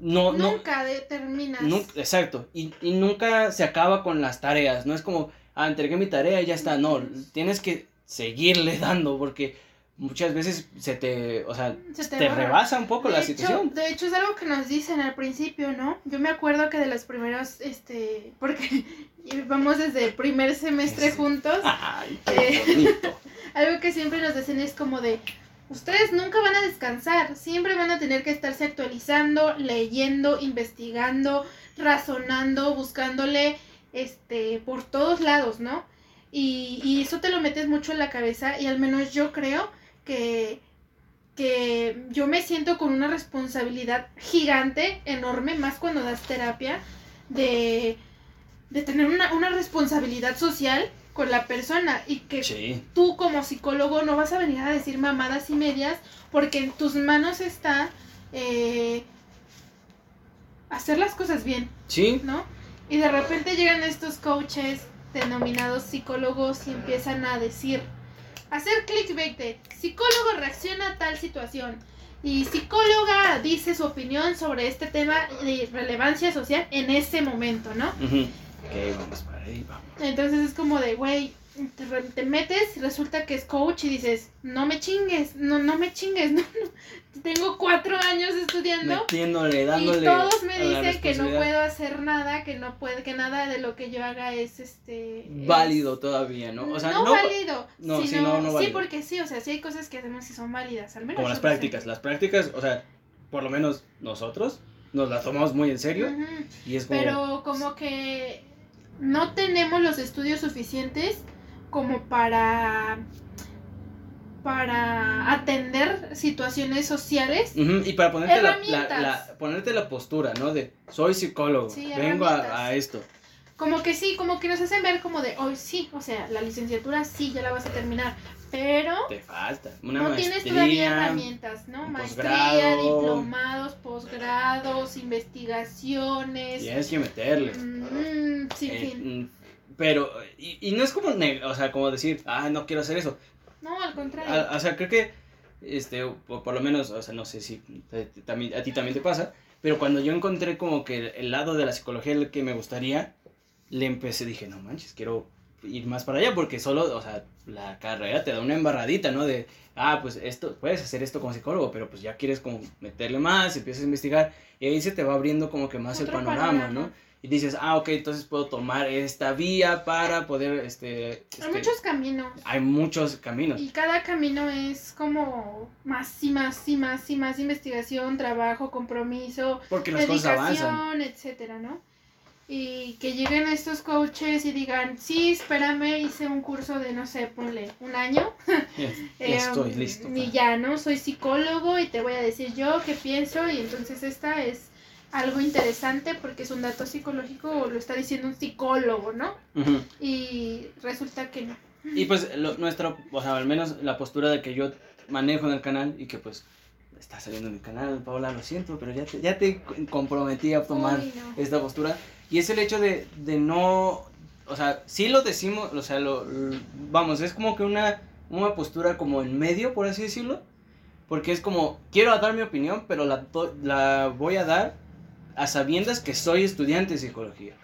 A: no, no,
B: Nunca determinas.
A: nu- exacto, y, y nunca se acaba con las tareas, no es como, ah, entregué mi tarea y ya está, no, tienes que seguirle dando, porque muchas veces se te, o sea,
B: Se
A: te, rebasa un poco
B: de
A: la
B: hecho,
A: situación.
B: de hecho, es algo que nos dicen al principio, ¿no? Yo me acuerdo que de los primeros, este, porque vamos desde el primer semestre
A: Sí.
B: juntos,
A: Ay,
B: Eh.
A: qué bonito.
B: algo que siempre nos dicen es como de, ustedes nunca van a descansar, siempre van a tener que estarse actualizando, leyendo, investigando, razonando, buscándole, este, por todos lados, ¿no? Y, y eso te lo metes mucho en la cabeza y al menos yo creo que, que yo me siento con una responsabilidad gigante, enorme, más cuando das terapia, de, de tener una, una responsabilidad social con la persona y que
A: Sí,
B: tú como psicólogo no vas a venir a decir mamadas y medias porque en tus manos está eh, hacer las cosas bien,
A: sí,
B: ¿no? Y de repente llegan estos coaches denominados psicólogos y empiezan a decir, hacer clickbait de psicólogo reacciona a tal situación y psicóloga dice su opinión sobre este tema de relevancia social en ese momento, ¿no?
A: Ok, vamos para ahí, vamos.
B: Entonces es como de, güey, te, te metes y resulta que es coach y dices, no me chingues, no, no me chingues, no, no. Tengo cuatro años estudiando
A: Metiéndole,
B: y todos me dicen que no puedo hacer nada, que no puede, que nada de lo que yo haga es este es-
A: válido todavía, ¿no? O sea, no,
B: válido,
A: no, sí,
B: sino-
A: no, no
B: sí,
A: válido.
B: porque sí, o sea, sí hay cosas que hacemos que son válidas, al menos
A: como las prácticas. Las prácticas, o sea, por lo menos nosotros nos las tomamos muy en serio
B: Ujú.
A: y es como
B: Pero como que no tenemos los estudios suficientes como para para atender situaciones sociales.
A: Y para ponerte la, la,
B: Herramientas.
A: la- ponerte la postura, ¿no? De soy psicólogo,
B: Sí,
A: vengo a, a esto.
B: Como que sí, como que nos hacen ver como de, hoy sí, o sea, la licenciatura sí, ya la vas a terminar, pero
A: Te falta una
B: no tienes todavía herramientas, ¿no? Maestría, diplomados, posgrados, investigaciones.
A: Tienes que meterle.
B: mm, sí,
A: Eh,
B: fin.
A: mm, pero, y, y no es como, o sea, como decir, ah, no quiero hacer eso.
B: No, al contrario.
A: A- o sea, creo que, este, o por lo menos, o sea, no sé si también, a ti también te pasa, pero cuando yo encontré como que el, lado de la psicología el que me gustaría, le empecé, dije, no manches, quiero ir más para allá, porque solo, o sea, la carrera te da una embarradita, ¿no? De, ah, pues esto, puedes hacer esto como psicólogo, pero pues ya quieres como meterle más, empiezas a investigar, y ahí se te va abriendo como que más el panorama. ¿no? Y dices, ah, ok, entonces puedo tomar esta vía para poder, este...
B: Hay
A: este,
B: muchos caminos.
A: hay muchos caminos.
B: Y cada camino es como más y más y más y más investigación, trabajo, compromiso,
A: Porque las cosas avanzan.
B: dedicación, etcétera, ¿no? Y que lleguen estos coaches y digan, sí, espérame, hice un curso de, no sé, ponle un año.
A: Ya,
B: eh,
A: estoy listo.
B: Y ya, ¿no? Soy psicólogo y te voy a decir yo qué pienso y entonces esta es algo interesante porque es un dato psicológico o lo está diciendo un psicólogo, ¿no?
A: Ujú.
B: Y resulta que no.
A: Y pues lo, nuestro, o sea, al menos la postura de que yo manejo en el canal y que pues está saliendo en mi canal, Paola, lo siento, pero ya te, ya te comprometí a tomar
B: Uy, no.
A: esta postura. Y es el hecho de, de no, o sea, sí lo decimos, o sea, lo, l- vamos, es como que una, una postura como en medio, por así decirlo. Porque es como, quiero dar mi opinión, pero la, la voy a dar a sabiendas que soy estudiante de psicología.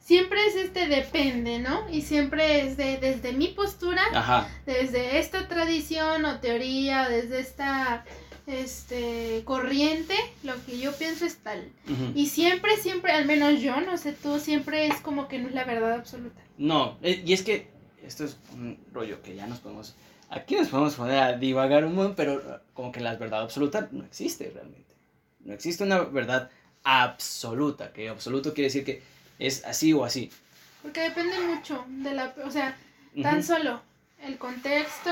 B: Siempre es este depende, ¿no? Y siempre es de desde mi postura,
A: Ajá.
B: desde esta tradición o teoría, desde esta este corriente, lo que yo pienso es tal. Y siempre, siempre, al menos yo, no sé tú, siempre es como que no es la verdad absoluta.
A: No, eh, y es que esto es un rollo que ya nos podemos. Aquí nos podemos poner a divagar un montón, pero como que la verdad absoluta no existe realmente. No existe una verdad absoluta, que absoluto quiere decir que es así o así.
B: Porque depende mucho de la, o sea, tan solo el contexto,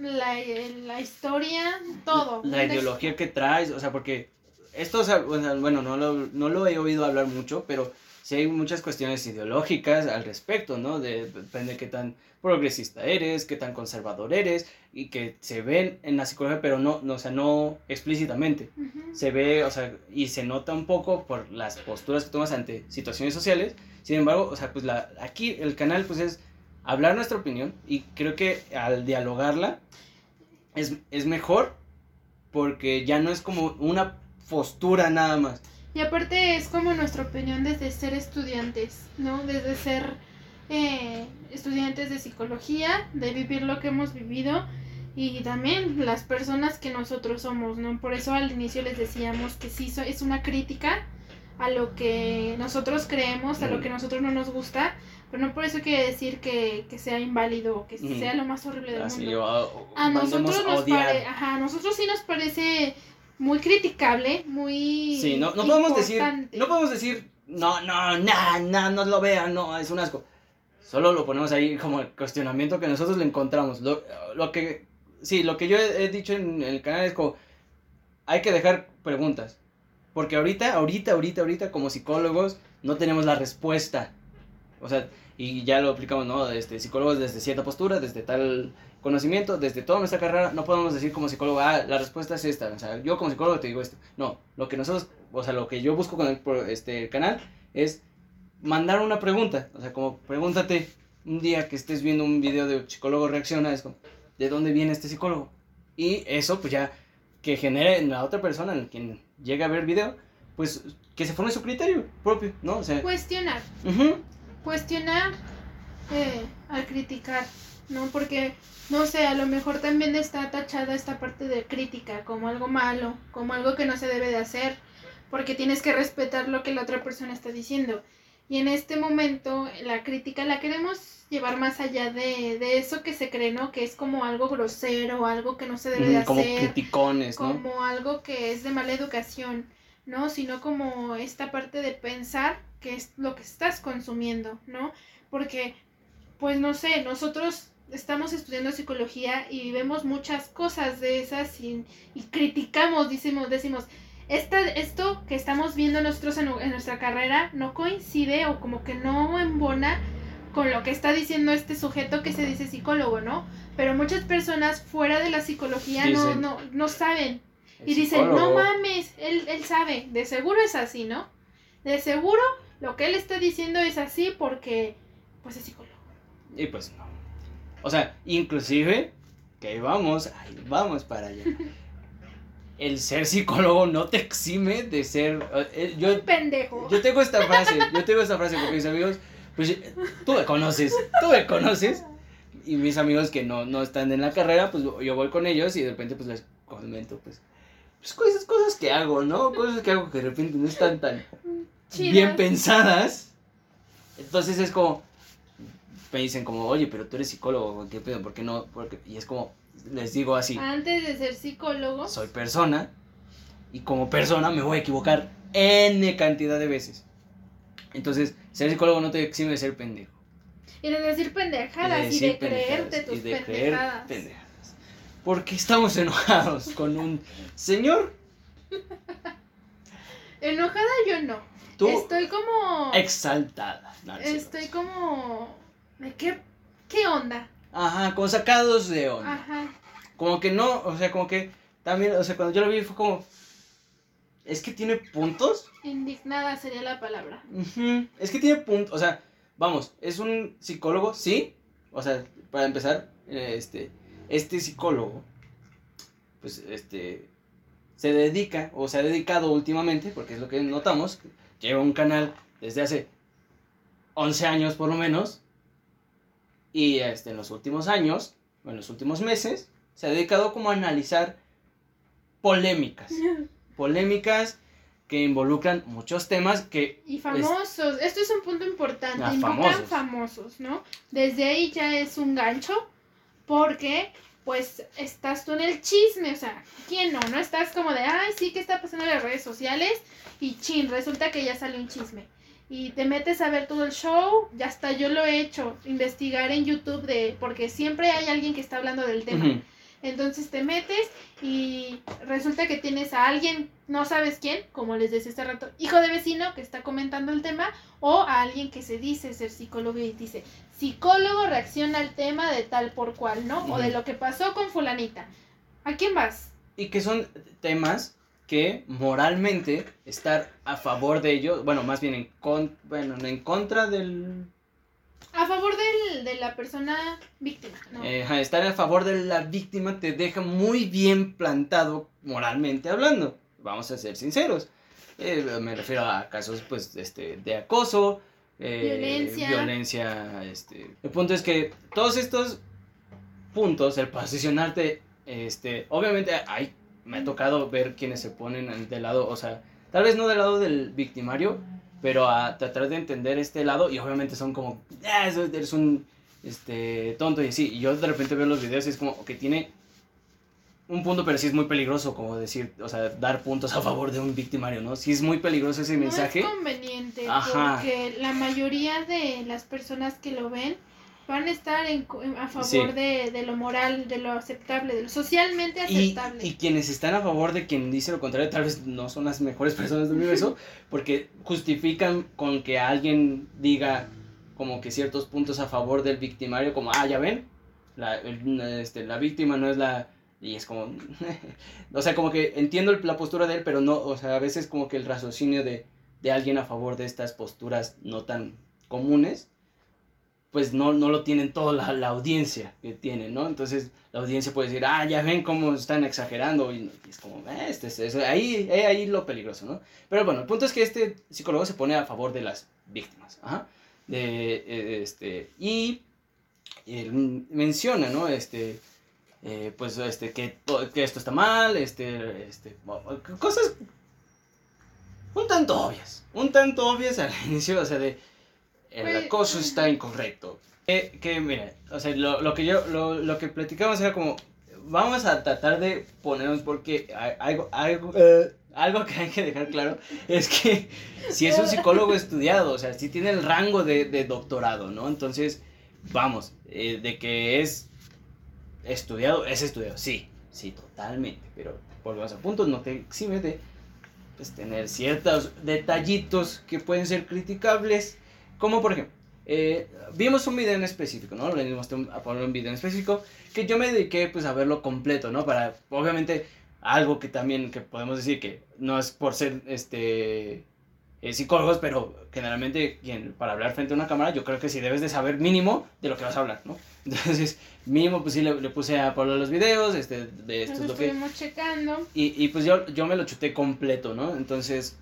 B: la, la historia, todo.
A: La ideología que traes, o sea, porque esto, bueno, no lo, no lo he oído hablar mucho, pero sí hay muchas cuestiones ideológicas al respecto, ¿no? De, depende de qué tan progresista eres, qué tan conservador eres, y que se ven en la psicología, pero no, no o sea, no explícitamente. Se ve, o sea, y se nota un poco por las posturas que tomas ante situaciones sociales. Sin embargo, o sea, pues la, aquí el canal, pues es hablar nuestra opinión, y creo que al dialogarla es, es mejor porque ya no es como una postura nada más.
B: Y aparte es como nuestra opinión desde ser estudiantes, ¿no? Desde ser eh, estudiantes de psicología, de vivir lo que hemos vivido y también las personas que nosotros somos, ¿no? Por eso al inicio les decíamos que sí es una crítica a lo que nosotros creemos, a lo que nosotros no nos gusta, pero no por eso quiere decir que, sea inválido o que sea lo más horrible del mundo. a nosotros nos pare, ajá, a nosotros sí nos parece muy criticable, muy
A: Sí, no, no podemos decir, no podemos decir, no, no, no, no, no lo vean, no, es un asco. Solo lo ponemos ahí como el cuestionamiento que nosotros le encontramos. Lo, lo que, sí, lo que yo he, dicho en el canal es como, hay que dejar preguntas. Porque ahorita, ahorita, ahorita, ahorita, como psicólogos, no tenemos la respuesta. O sea, y ya lo aplicamos, ¿no? Este, psicólogos desde cierta postura, desde tal conocimiento, desde toda nuestra carrera, no podemos decir como psicólogo, ah, la respuesta es esta, o sea, yo como psicólogo te digo esto. No, lo que nosotros, o sea, lo que yo busco con el, este canal es mandar una pregunta, o sea, como pregúntate un día que estés viendo un video de psicólogo reacciona, es como, ¿de dónde viene este psicólogo? Y eso, pues ya, que genere en la otra persona, en quien llegue a ver el video, pues que se forme su criterio propio, ¿no? O sea,
B: cuestionar. Cuestionar eh, al criticar. ¿No? Porque, no sé, a lo mejor también está tachada esta parte de crítica como algo malo, como algo que no se debe de hacer, porque tienes que respetar lo que la otra persona está diciendo. Y en este momento la crítica la queremos llevar más allá de, de eso que se cree, ¿no? Que es como algo grosero, algo que no se debe de hacer.
A: Como criticones,
B: ¿no? Como algo que es de mala educación, ¿no? Sino como esta parte de pensar que es lo que estás consumiendo, ¿no? Porque, pues no sé, nosotros estamos estudiando psicología y vemos muchas cosas de esas y, criticamos, decimos, decimos, esta, esto que estamos viendo nosotros en, nuestra carrera no coincide o como que no embona con lo que está diciendo este sujeto que se dice psicólogo, ¿no? Pero muchas personas fuera de la psicología no, no, no saben. Y dicen, no mames, él, él sabe, de seguro es así, ¿no? De seguro lo que él está diciendo es así porque, pues es psicólogo.
A: Y pues no. O sea, inclusive, que ahí vamos, ahí vamos para allá. El ser psicólogo no te exime de ser...
B: Eh, yo, pendejo.
A: Yo tengo esta frase, yo tengo esta frase porque mis amigos, pues tú me conoces, tú me conoces. Y mis amigos que no, no están en la carrera, pues yo voy con ellos y de repente pues les comento, pues, pues cosas, cosas que hago, ¿no? Cosas que hago que de repente no están tan bien pensadas. Entonces es como, me dicen como, oye, pero tú eres psicólogo, ¿qué pedo? ¿Por qué no? Porque, y es como, les digo así.
B: Antes de ser psicólogo.
A: Soy persona y como persona me voy a equivocar N cantidad de veces. Entonces, ser psicólogo no te exime de ser pendejo.
B: Y de decir pendejadas y de, creerte tus y de pendejadas. Creer pendejadas.
A: Porque estamos enojados con un señor.
B: Enojada yo no. ¿Tú? Estoy como...
A: Exaltada.
B: estoy como ¿Qué, qué onda?
A: Ajá, como sacados de onda. Ajá. Como que no, o sea, como que también, o sea, cuando yo lo vi fue como, es que tiene puntos.
B: Indignada sería la palabra.
A: Es que tiene puntos, o sea, vamos, es un psicólogo, sí. O sea, para empezar, este, este psicólogo, pues, este, se dedica, o se ha dedicado últimamente, porque es lo que notamos, lleva un canal desde hace 11 años por lo menos, y este, en los últimos años, en los últimos meses, se ha dedicado como a analizar polémicas. polémicas que involucran muchos temas que...
B: Y famosos, esto es un punto importante, ah, involucran famosos. ¿no? Desde ahí ya es un gancho, porque pues estás tú en el chisme, o sea, ¿quién no? No estás como de, ay, sí, ¿qué está pasando en las redes sociales? Y chin, resulta que ya sale un chisme y te metes a ver todo el show, ya hasta yo lo he hecho, investigar en YouTube de, porque siempre hay alguien que está hablando del tema. Entonces te metes y resulta que tienes a alguien, no sabes quién, como les decía este rato, hijo de vecino que está comentando el tema, o a alguien que se dice ser psicólogo y dice, psicólogo reacciona al tema de tal por cual, ¿no? O de lo que pasó con fulanita. ¿A quién vas?
A: Y que son temas que moralmente estar a favor de ellos, bueno, más bien en, con, bueno, en contra del
B: a favor del, de la persona víctima, ¿no?
A: Eh, estar a favor de la víctima te deja muy bien plantado moralmente hablando. Vamos a ser sinceros. Eh, me refiero a casos pues este de acoso, eh,
B: violencia.
A: violencia este. El punto es que todos estos puntos, el posicionarte, este, obviamente hay, me ha tocado ver quienes se ponen del lado, o sea, tal vez no del lado del victimario, pero a tratar de entender este lado y obviamente son como, ah, eres un este, tonto y así. Y yo de repente veo los videos y es como que tiene un punto, pero sí es muy peligroso, como decir, o sea, dar puntos a favor de un victimario, ¿no? Sí es muy peligroso ese mensaje.
B: Es conveniente, porque la mayoría de las personas que lo ven van a estar en, a favor de, de, lo moral, de lo aceptable, de lo socialmente aceptable.
A: Y, quienes están a favor de quien dice lo contrario, tal vez no son las mejores personas del universo, porque justifican con que alguien diga como que ciertos puntos a favor del victimario, como, ah, ya ven, la, este, la víctima no es la... Y es como... o sea, como que entiendo la postura de él, pero no, o sea, a veces como que el raciocinio de, de alguien a favor de estas posturas no tan comunes pues no, no lo tienen toda la, audiencia que tienen, ¿no? Entonces la audiencia puede decir, ah, ya ven cómo están exagerando, y, es como, eh, este, es ahí, eh, ahí lo peligroso, ¿no? Pero bueno, el punto es que este psicólogo se pone a favor de las víctimas, ajá, de, eh, este, y menciona, ¿no? Este, eh, pues, este, que, que esto está mal, este, este, cosas un tanto obvias, un tanto obvias al inicio, o sea, de el acoso está incorrecto. Que, que mira, o sea, lo, lo que yo, lo, lo, que platicamos era como, vamos a tratar de ponernos porque algo, algo, uh, algo que hay que dejar claro es que si es un psicólogo estudiado, o sea, si tiene el rango de, de doctorado, ¿no? Entonces, vamos, eh, de que es estudiado, es estudiado, sí, sí, totalmente, pero volvemos a puntos, no te exime de pues, tener ciertos detallitos que pueden ser criticables como por ejemplo, eh, vimos un video en específico, ¿no? Le dimos a poner un video en específico que yo me dediqué pues a verlo completo, ¿no? Para, obviamente, algo que también que podemos decir que no es por ser este eh, psicólogos, pero generalmente quien, para hablar frente a una cámara, yo creo que sí debes de saber mínimo de lo que vas a hablar, ¿no? Entonces, mínimo, pues sí le, puse a Pablo los videos, este, de esto es lo que...
B: checando.
A: Y, y pues yo, yo me lo chuté completo, ¿no? Entonces,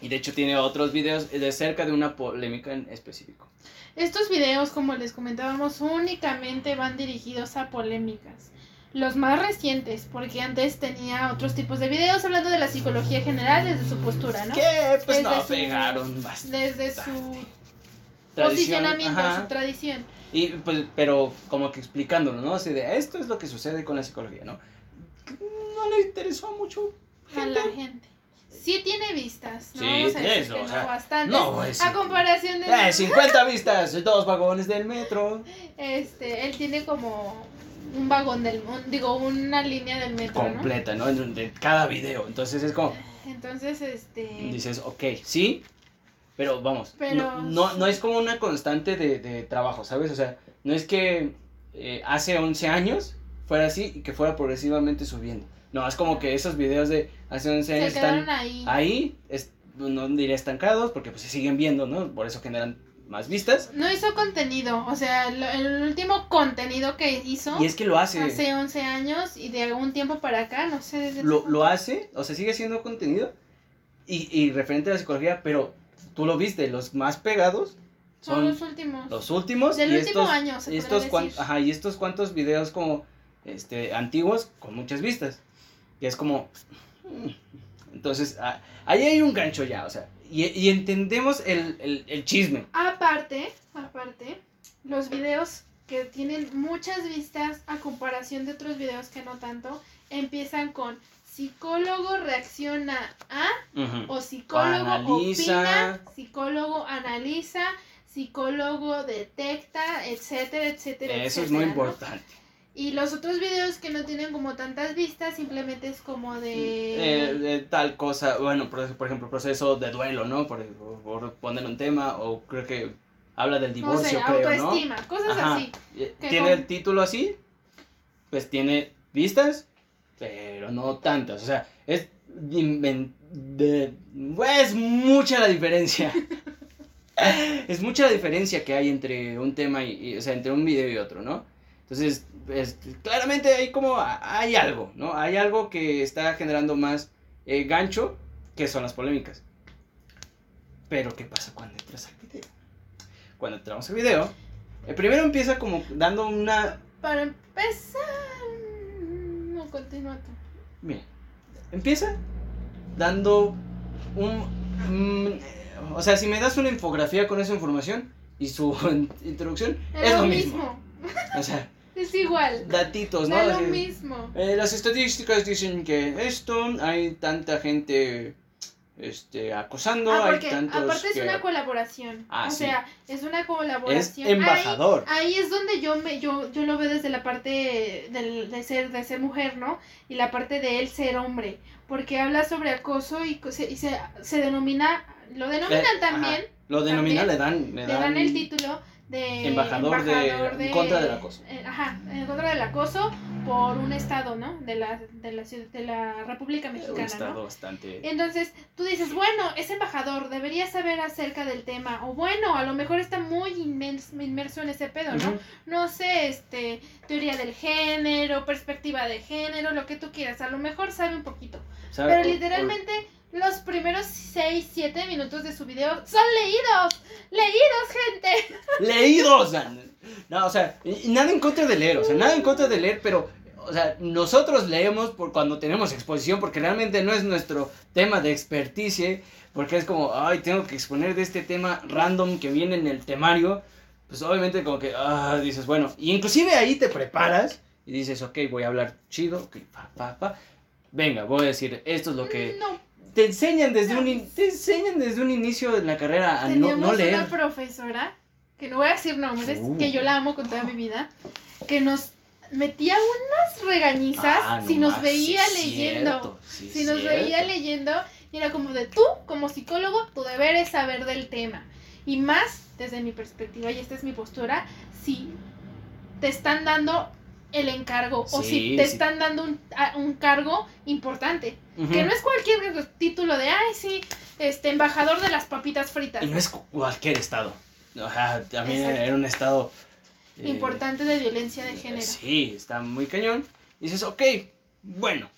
A: y de hecho tiene otros videos de cerca de una polémica en específico.
B: Estos videos, como les comentábamos, únicamente van dirigidos a polémicas. Los más recientes, porque antes tenía otros tipos de videos hablando de la psicología general desde su postura, ¿no?
A: Que pues no pegaron bastante.
B: Desde su posicionamiento, su tradición.
A: Y pues, pero como que explicándolo, ¿no? Así de esto es lo que sucede con la psicología, ¿no? No le interesó mucho
B: a la gente sí tiene vistas.
A: ¿no? Sí, eso, o sea,
B: bastantes. No, a comparación
A: de. Eh, 50 vistas, dos vagones del metro.
B: Este, él tiene como un vagón del. digo, una línea del metro.
A: Completa, ¿no? De cada video. Entonces es como.
B: Entonces, este.
A: Dices, ok, sí, pero vamos. Pero... No, no, es como una constante de, de trabajo, ¿sabes? O sea, no es que eh, hace 11 años fuera así y que fuera progresivamente subiendo. No, es como que esos videos de hace 11 años están
B: ahí,
A: ahí no diré estancados porque pues se siguen viendo, ¿no? Por eso generan más vistas.
B: No hizo contenido, o sea, el último contenido que hizo.
A: Y es que lo hace.
B: Hace 11 años y de algún tiempo para acá, no sé.
A: Desde lo, lo hace, o sea, sigue siendo contenido y, y referente a la psicología, pero tú lo viste, los más pegados son,
B: los últimos.
A: Los últimos.
B: Del último año,
A: y estos, ajá, y estos cuantos videos como este antiguos con muchas vistas. Y es como... Mm. Entonces, ah, ahí hay un gancho ya, o sea, y, entendemos el, el, chisme.
B: Aparte, aparte, los videos que tienen muchas vistas a comparación de otros videos que no tanto, empiezan con psicólogo reacciona a o psicólogo opina, psicólogo analiza, psicólogo detecta, etcétera, etcétera.
A: Eso es muy importante.
B: Y los otros videos que no tienen como tantas vistas, simplemente es como
A: Eh,
B: de...
A: de tal cosa, bueno, por, por ejemplo, proceso de duelo, ¿no? Por, por poner un tema, o creo que habla del
B: no sé,
A: divorcio, creo, ¿no?
B: autoestima, cosas
A: Ajá.
B: así.
A: Eh, Tiene
B: con-
A: el título así, pues tiene vistas, pero no tantas. O sea, es, de, es mucha la diferencia. es mucha la diferencia que hay entre un tema y, y, o sea, entre un video y otro, ¿no? Entonces, es- claramente hay como, hay algo, ¿no? Hay algo que está generando más eh, gancho, que son las polémicas. Pero, ¿qué pasa cuando entras al video? Cuando entramos al video, el primero empieza como dando una...
B: Para empezar... No, continúa tú.
A: Mira, empieza dando un... mm, o sea, si me das una infografía con esa información y su introducción, es, lo mismo. O sea,
B: Es igual.
A: datitos, ¿no?
B: Es lo mismo.
A: eh, las estadísticas dicen que esto, hay tanta gente este, acosando,
B: Ah,
A: hay tantos
B: aparte es
A: que-
B: una colaboración.
A: Ah,
B: o
A: sí.
B: sea, es una
A: Es
B: colaboración.
A: embajador.
B: Ahí, ahí es donde yo me yo yo lo veo desde la parte del- de ser de ser mujer, ¿no? Y la parte de él ser hombre, porque habla sobre acoso y, se, y se, se denomina lo denominan también,
A: ajá, Lo denomina,
B: también,
A: le dan, le
B: le dan el título de
A: Embajador de- en contra del acoso.
B: eh, ajá, en contra del acoso por un estado, ¿no? De la de la de la República
A: un
B: Mexicana,
A: estado
B: ¿no?
A: bastante...
B: Entonces, tú dices, bueno, es embajador, debería saber acerca del tema. O bueno, a lo mejor está muy inmens- inmerso en ese pedo, ¿no? No sé, este, teoría del género, perspectiva de género, lo que tú quieras. A lo mejor sabe un poquito. Pero
A: o-
B: literalmente, los primeros 6, 7 minutos de su video son leídos. Leídos, gente.
A: leídos. No, o sea, nada en contra de leer, o sea, nada en contra de leer, pero, o sea, nosotros leemos por cuando tenemos exposición, porque realmente no es nuestro tema de experticia, porque es como, ay, tengo que exponer de este tema random que viene en el temario, pues obviamente como que, ah, dices, bueno, y inclusive ahí te preparas y dices, ok, voy a hablar chido, ok, pa, pa, pa, venga, voy a decir, esto es lo que...
B: No,
A: Te enseñan desde un, in- te enseñan desde un inicio de la carrera a no, no leer.
B: una profesora, que no voy a decir nombres,
A: Uh.
B: que yo la amo con toda mi vida, que nos metía unas regañizas
A: Ah,
B: si
A: no
B: nos veía
A: sí
B: leyendo.
A: cierto, sí
B: si nos
A: cierto.
B: veía leyendo, y era como de tú, como psicólogo, tu deber es saber del tema. Y más, desde mi perspectiva, y esta es mi postura, si te están dando el encargo o si te
A: sí.
B: están dando un, un cargo importante. Que no es cualquier título de, ay, sí, este, embajador de las papitas fritas.
A: Y no es cu- cualquier estado. Ajá, también
B: Exacto.
A: era un estado... eh,
B: Importante de violencia de género.
A: Sí, está muy cañón. Y dices, ok, bueno,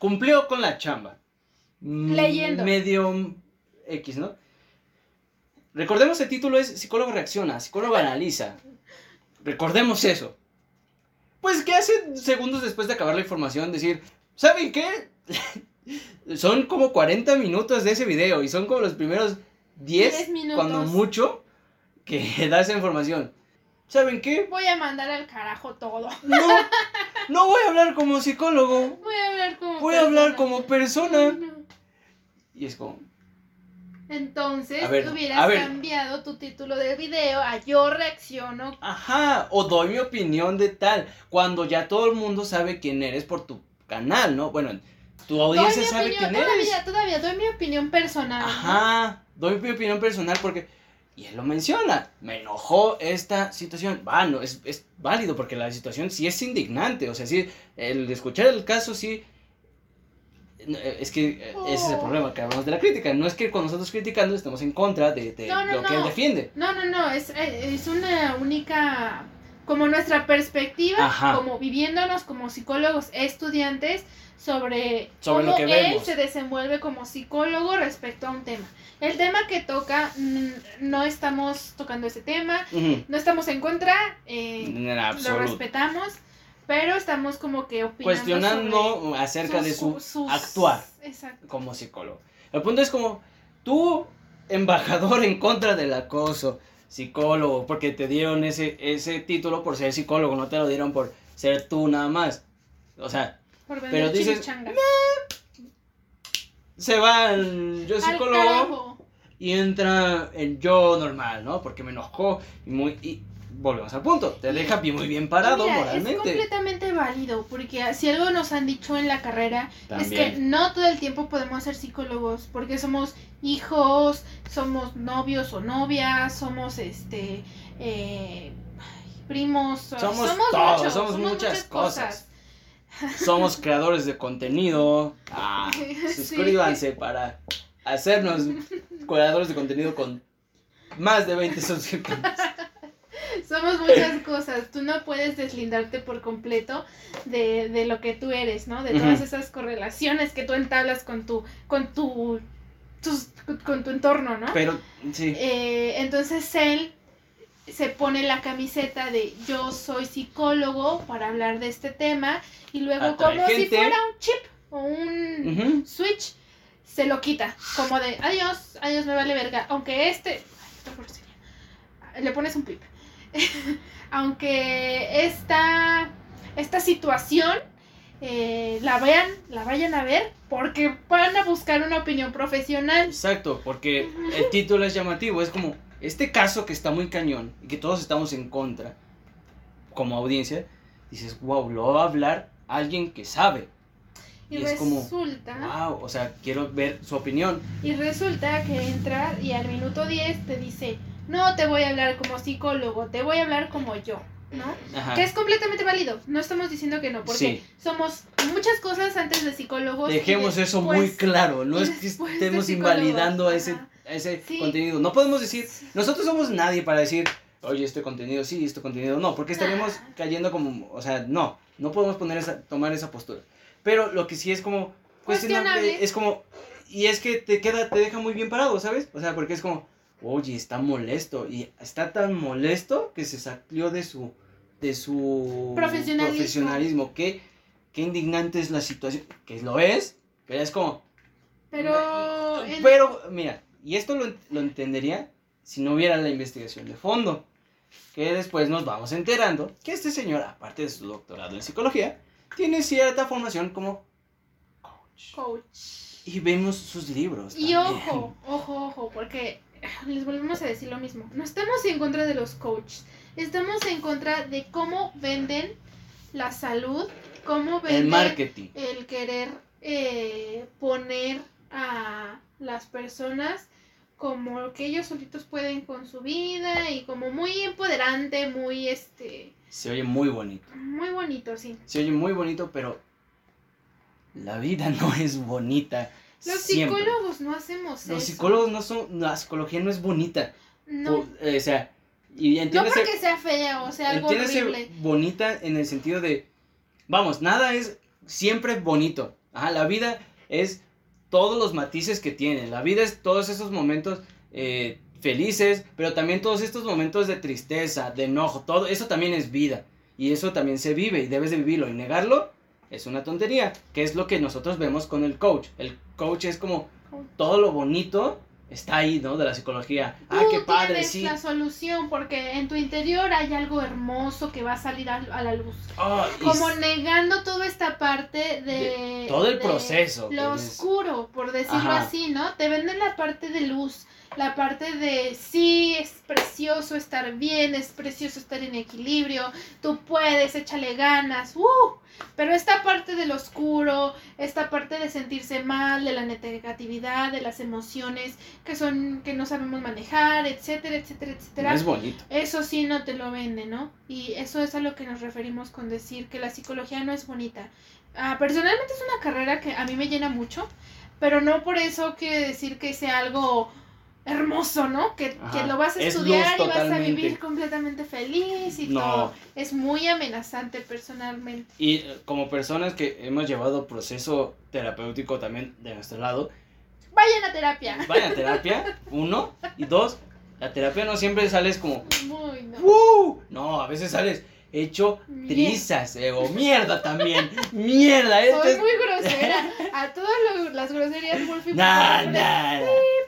A: cumplió con la chamba. Mm,
B: Leyendo.
A: Medio X, ¿no? Recordemos el título es Psicólogo reacciona, psicólogo analiza. Recordemos eso. Pues, ¿qué hace segundos después de acabar la información? Decir, ¿saben qué? son como 40 minutos de ese video y son como los primeros 10,
B: 10 minutos.
A: cuando mucho, que da esa información. ¿Saben qué?
B: Voy a mandar al carajo todo.
A: No, no voy a hablar como psicólogo,
B: Voy a hablar como
A: voy a hablar
B: persona.
A: como persona.
B: No.
A: Y es como,
B: Entonces,
A: ver,
B: hubieras cambiado tu título de video a yo reacciono.
A: ajá, o doy mi opinión de tal, cuando ya todo el mundo sabe quién eres por tu canal, ¿no? Bueno, tu audiencia sabe
B: opinión,
A: quién eres.
B: todavía, todavía doy mi opinión personal. ¿no?
A: Ajá, doy mi opinión personal porque, y él lo menciona, me enojó esta situación. Va, no, es, es válido porque la situación sí es indignante, o sea, sí, el escuchar el caso sí... eh, Es que eh, ese es el problema que hablamos de la crítica. No es que cuando nosotros criticando estemos en contra de, de
B: No, no,
A: lo que
B: no.
A: él defiende.
B: No, no, no, es, es una única, como nuestra perspectiva,
A: Ajá.
B: como viviéndonos como psicólogos estudiantes sobre,
A: Sobre lo
B: cómo
A: que
B: él
A: vemos.
B: se desenvuelve como psicólogo respecto a un tema. El tema que toca, mm, no estamos tocando ese tema, no estamos en contra, eh, lo respetamos, pero estamos como que opinando
A: Cuestionando acerca
B: sus-
A: de su
B: sus-
A: actuar
B: Exacto.
A: como psicólogo. El punto es como, tú, embajador en contra del acoso, psicólogo, porque te dieron ese, ese título por ser psicólogo, no te lo dieron por ser tú nada más. O sea,
B: Por
A: Pero dices, se va el yo psicólogo y entra el yo normal, ¿no? Porque me enojó y muy... Y volvemos al punto, te deja bien, muy bien parado
B: Mira, Es
A: moralmente.
B: completamente válido, porque si algo nos han dicho en la carrera es que no todo el tiempo podemos ser psicólogos, porque somos hijos, somos novios o novias, somos este eh, primos,
A: Somos todo,
B: muchos,
A: somos muchas cosas. Somos creadores de contenido. Ah,
B: Sí.
A: suscríbanse para hacernos creadores de contenido con más de 20 suscriptores.
B: Somos muchas cosas. Tú no puedes deslindarte por completo de, de lo que tú eres, ¿no? De todas esas correlaciones que tú entablas con tu, con tu, tus- con tu entorno, ¿no?
A: Pero sí,
B: Eh, entonces él se pone la camiseta de yo soy psicólogo para hablar de este tema y luego
A: Atrae
B: como si fuera un chip o un switch se lo quita como de adiós, adiós me vale verga, aunque este ay, le pones un pip. aunque esta esta situación eh, la vean, la vayan a ver porque van a buscar una opinión profesional.
A: exacto, porque el título es llamativo. Es como este caso que está muy cañón y que todos estamos en contra, como audiencia. Dices, wow, lo va a hablar alguien que sabe.
B: Y,
A: Y es como,
B: resulta,
A: Wow, o sea, quiero ver su opinión.
B: y resulta que entra y al minuto 10 te dice, no te voy a hablar como psicólogo, te voy a hablar como yo, ¿no?
A: Ajá.
B: Que es completamente válido, no estamos diciendo que no, porque
A: Sí.
B: somos muchas cosas antes de psicólogos.
A: Dejemos eso muy claro, no es que estemos invalidando a ese, a ese
B: Sí.
A: contenido. No podemos decir, nosotros somos nadie para decir, oye, este contenido sí, este contenido no, porque estaremos
B: Nah.
A: cayendo como, o sea, no, no podemos poner esa, tomar esa postura. Pero lo que sí es como cuestionable,
B: Cuestionable.
A: es como, y es que te queda, te deja muy bien parado, ¿sabes? O sea, porque es como, oye, está molesto, y está tan molesto que se salió de su, de su
B: Profesionalismo.
A: profesionalismo. Qué, qué indignante es la situación, que lo es, pero es como,
B: Pero...
A: pero, mira, y esto lo, lo entendería si no hubiera la investigación de fondo. Que después nos vamos enterando que este señor, aparte de su doctorado en psicología, tiene cierta formación como coach.
B: Coach.
A: Y vemos sus libros.
B: Y
A: también.
B: ojo, ojo, ojo, porque les volvemos a decir lo mismo. No estamos en contra de los coaches, estamos en contra de cómo venden la salud, cómo venden
A: El marketing.
B: el querer eh, poner a las personas como que ellos solitos pueden con su vida y como muy empoderante, muy este,
A: Se oye muy bonito.
B: muy bonito, sí.
A: Se oye muy bonito, pero la vida no es bonita.
B: Los
A: siempre.
B: psicólogos no hacemos
A: Los
B: eso.
A: psicólogos no son. La psicología no es bonita.
B: no,
A: O, eh, o sea, y
B: no porque sea fea o sea algo horrible.
A: bonita en el sentido de, vamos, nada es siempre bonito. Ajá, la vida es todos los matices que tiene. La vida es todos esos momentos eh, felices, pero también todos estos momentos de tristeza, de enojo. Todo eso también es vida. Y eso también se vive y debes de vivirlo. Y negarlo es una tontería. Que es lo que nosotros vemos con el coach. El coach es como todo lo bonito está ahí, ¿no? De la psicología. Ah,
B: Tú
A: qué padre,
B: tienes
A: sí.
B: la solución porque en tu interior hay algo hermoso que va a salir a, a la luz.
A: Ah,
B: Como negando toda esta parte de...
A: De todo el
B: de
A: proceso,
B: Lo oscuro, por decirlo
A: Ajá.
B: así, ¿no? Te venden la parte de luz, la parte de sí, es precioso estar bien, es precioso estar en equilibrio, tú puedes, échale ganas, ¡uh! Pero esta parte del oscuro, esta parte de sentirse mal, de la negatividad, de las emociones que son que no sabemos manejar, etcétera, etcétera, etcétera.
A: no es bonito.
B: Eso sí no te lo vende, ¿no? Y eso es a lo que nos referimos con decir que la psicología no es bonita. Ah, personalmente es una carrera que a mí me llena mucho, pero no por eso quiere decir que sea algo hermoso, ¿no? Que, que lo vas a
A: Es
B: estudiar y vas a vivir completamente feliz y
A: No.
B: todo. Es muy amenazante personalmente.
A: Y eh, como personas que hemos llevado proceso terapéutico también de nuestro lado,
B: Vayan a terapia.
A: vayan a terapia, uno, y dos, la terapia no siempre sales como,
B: Muy no.
A: No, a veces sales hecho trizas, eh, o mierda también, mierda, esto
B: Soy
A: es...
B: muy grosera. A todas lo- las groserías, Wolfie, por
A: Nah, nah,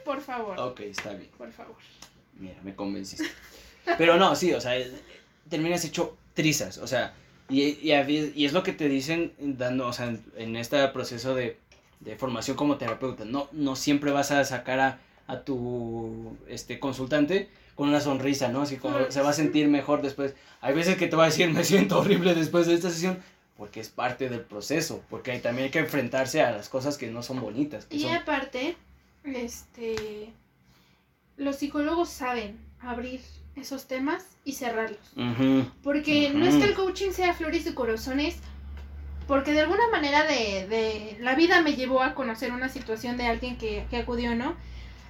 B: por favor,
A: Ok, está bien,
B: por favor.
A: mira, me convenciste. Pero no, sí, o sea, eh, terminas hecho trizas, o sea, y, y, es lo que te dicen dando, o sea, en, en este proceso de, de formación como terapeuta, no, no siempre vas a sacar a, a tu este, consultante con una sonrisa, ¿no? Así como se va a sentir mejor después. Hay veces que te va a decir, me siento horrible después de esta sesión, porque es parte del proceso, porque también hay que enfrentarse a las cosas que no son bonitas.
B: y aparte, este, los psicólogos saben abrir esos temas y cerrarlos. porque no es que el coaching sea flores y corazones, porque de alguna manera de, de, la vida me llevó a conocer una situación de alguien que, que acudió, ¿no?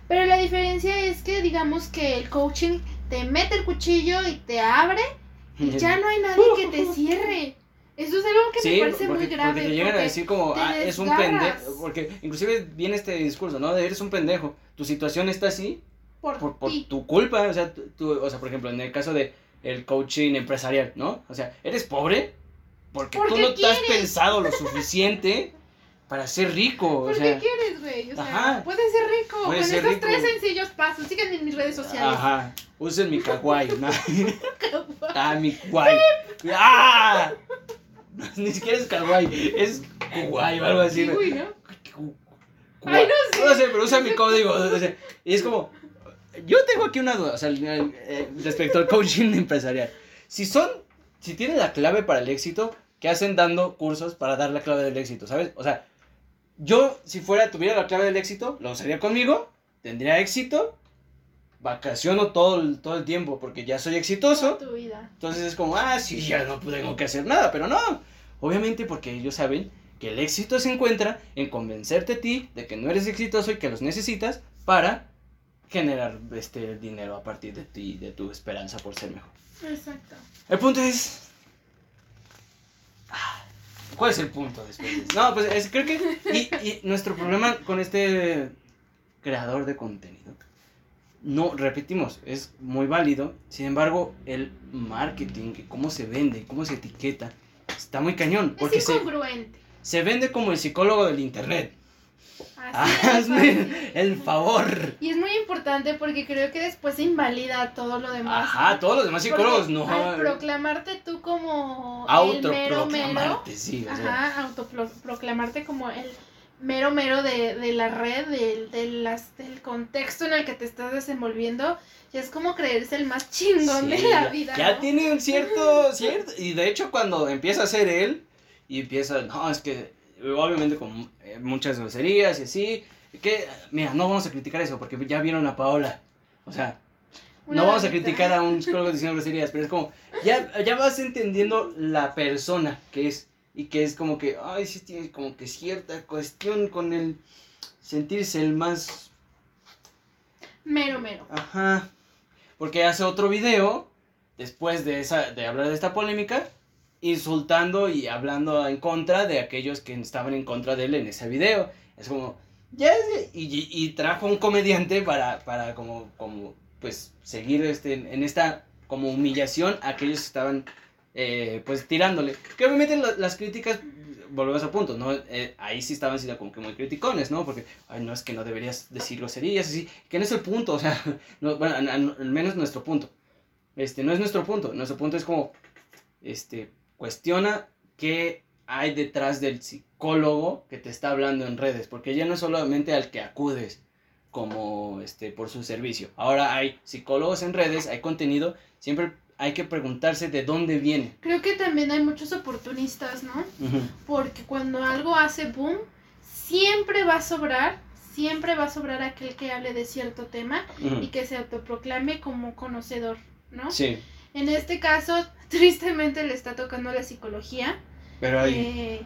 B: Pero la diferencia es que digamos que el coaching te mete el cuchillo y te abre y ya no hay nadie que te cierre. Eso es algo que me parece muy grave.
A: Porque te llegan a decir como, ah, es un pendejo. Porque inclusive viene este discurso, ¿no? De eres un pendejo. Tu situación está así por, por, tu culpa. O sea, tú, o sea, por ejemplo, en el caso de el coaching empresarial, ¿no? O sea, eres pobre porque, tú no te has pensado lo suficiente para ser rico.
B: ¿Por qué quieres, güey? O sea, puedes ser rico con esos tres sencillos pasos. Síganme en mis redes sociales.
A: Ajá. Usen mi kawaii. ¿no? ah, mi kawaii. ¡Ah! ni siquiera es kawaii, es kawaii o algo así.
B: ¿no? Ay, no sé.
A: No sé, pero usa mi código. O sea, y es como, yo tengo aquí una duda, o sea, eh, respecto al coaching empresarial. Si son, si tienen la clave para el éxito, ¿qué hacen dando cursos para dar la clave del éxito? ¿Sabes? O sea, yo, si fuera, tuviera la clave del éxito, lo usaría conmigo, tendría éxito, vacaciono todo el, todo el tiempo porque ya soy exitoso. Entonces es como, ah, sí, ya no tengo que hacer nada, pero no. Obviamente porque ellos saben que el éxito se encuentra en convencerte a ti de que no eres exitoso y que los necesitas para generar este dinero a partir de ti, de tu esperanza por ser mejor.
B: Exacto.
A: El punto es... Ah, ¿Cuál es el punto después? No, pues es, creo que... Y, y nuestro problema con este creador de contenido no, repetimos, es muy válido. Sin embargo, el marketing, cómo se vende, cómo se etiqueta, está muy cañón. Porque
B: es incongruente.
A: Se, se vende como el psicólogo del internet. Hazme el favor.
B: Y es muy importante porque creo que después se invalida todo lo demás.
A: Ajá, todos los demás psicólogos no.
B: Al proclamarte tú como
A: el mero mero. Sí,
B: ajá, autoproclamarte como el mero mero de, de la red, de, de, las, del contexto en el que te estás desenvolviendo, y es como creerse el más chingón de la vida.
A: Ya tiene un cierto, cierto, y de hecho cuando empieza a ser él, y empieza, no, es que obviamente con eh, muchas groserías y así, que, mira, no vamos a criticar eso, porque ya vieron a Paola, o sea, no vamos a criticar a un psicólogo diciendo groserías, pero es como, ya, ya vas entendiendo la persona que es y que es como que, ay, sí tiene como que cierta cuestión con el sentirse el más...
B: Mero, mero.
A: Ajá. Porque hace otro video, después de, esa, de hablar de esta polémica, insultando y hablando en contra de aquellos que estaban en contra de él en ese video. Es como, ya, y, y, trajo un comediante para, para como, como, pues, seguir este, en esta como humillación a aquellos que estaban eh, pues tirándole. Que obviamente las críticas, volvemos a punto, ¿no? Eh, ahí sí estaban siendo como que muy criticones, ¿no? Porque, ay, no es que no deberías decir groserías, así, que no es el punto, o sea, no, bueno, al, menos nuestro punto. Este, no es nuestro punto, nuestro punto es como, este, cuestiona qué hay detrás del psicólogo que te está hablando en redes, porque ya no es solamente al que acudes como, este, por su servicio. Ahora hay psicólogos en redes, hay contenido, siempre hay que preguntarse de dónde viene.
B: Creo que también hay muchos oportunistas, ¿no? Porque cuando algo hace boom, siempre va a sobrar, siempre va a sobrar aquel que hable de cierto tema y que se autoproclame como conocedor, ¿no?
A: Sí.
B: En este caso, tristemente le está tocando la psicología.
A: Pero ahí...
B: Eh,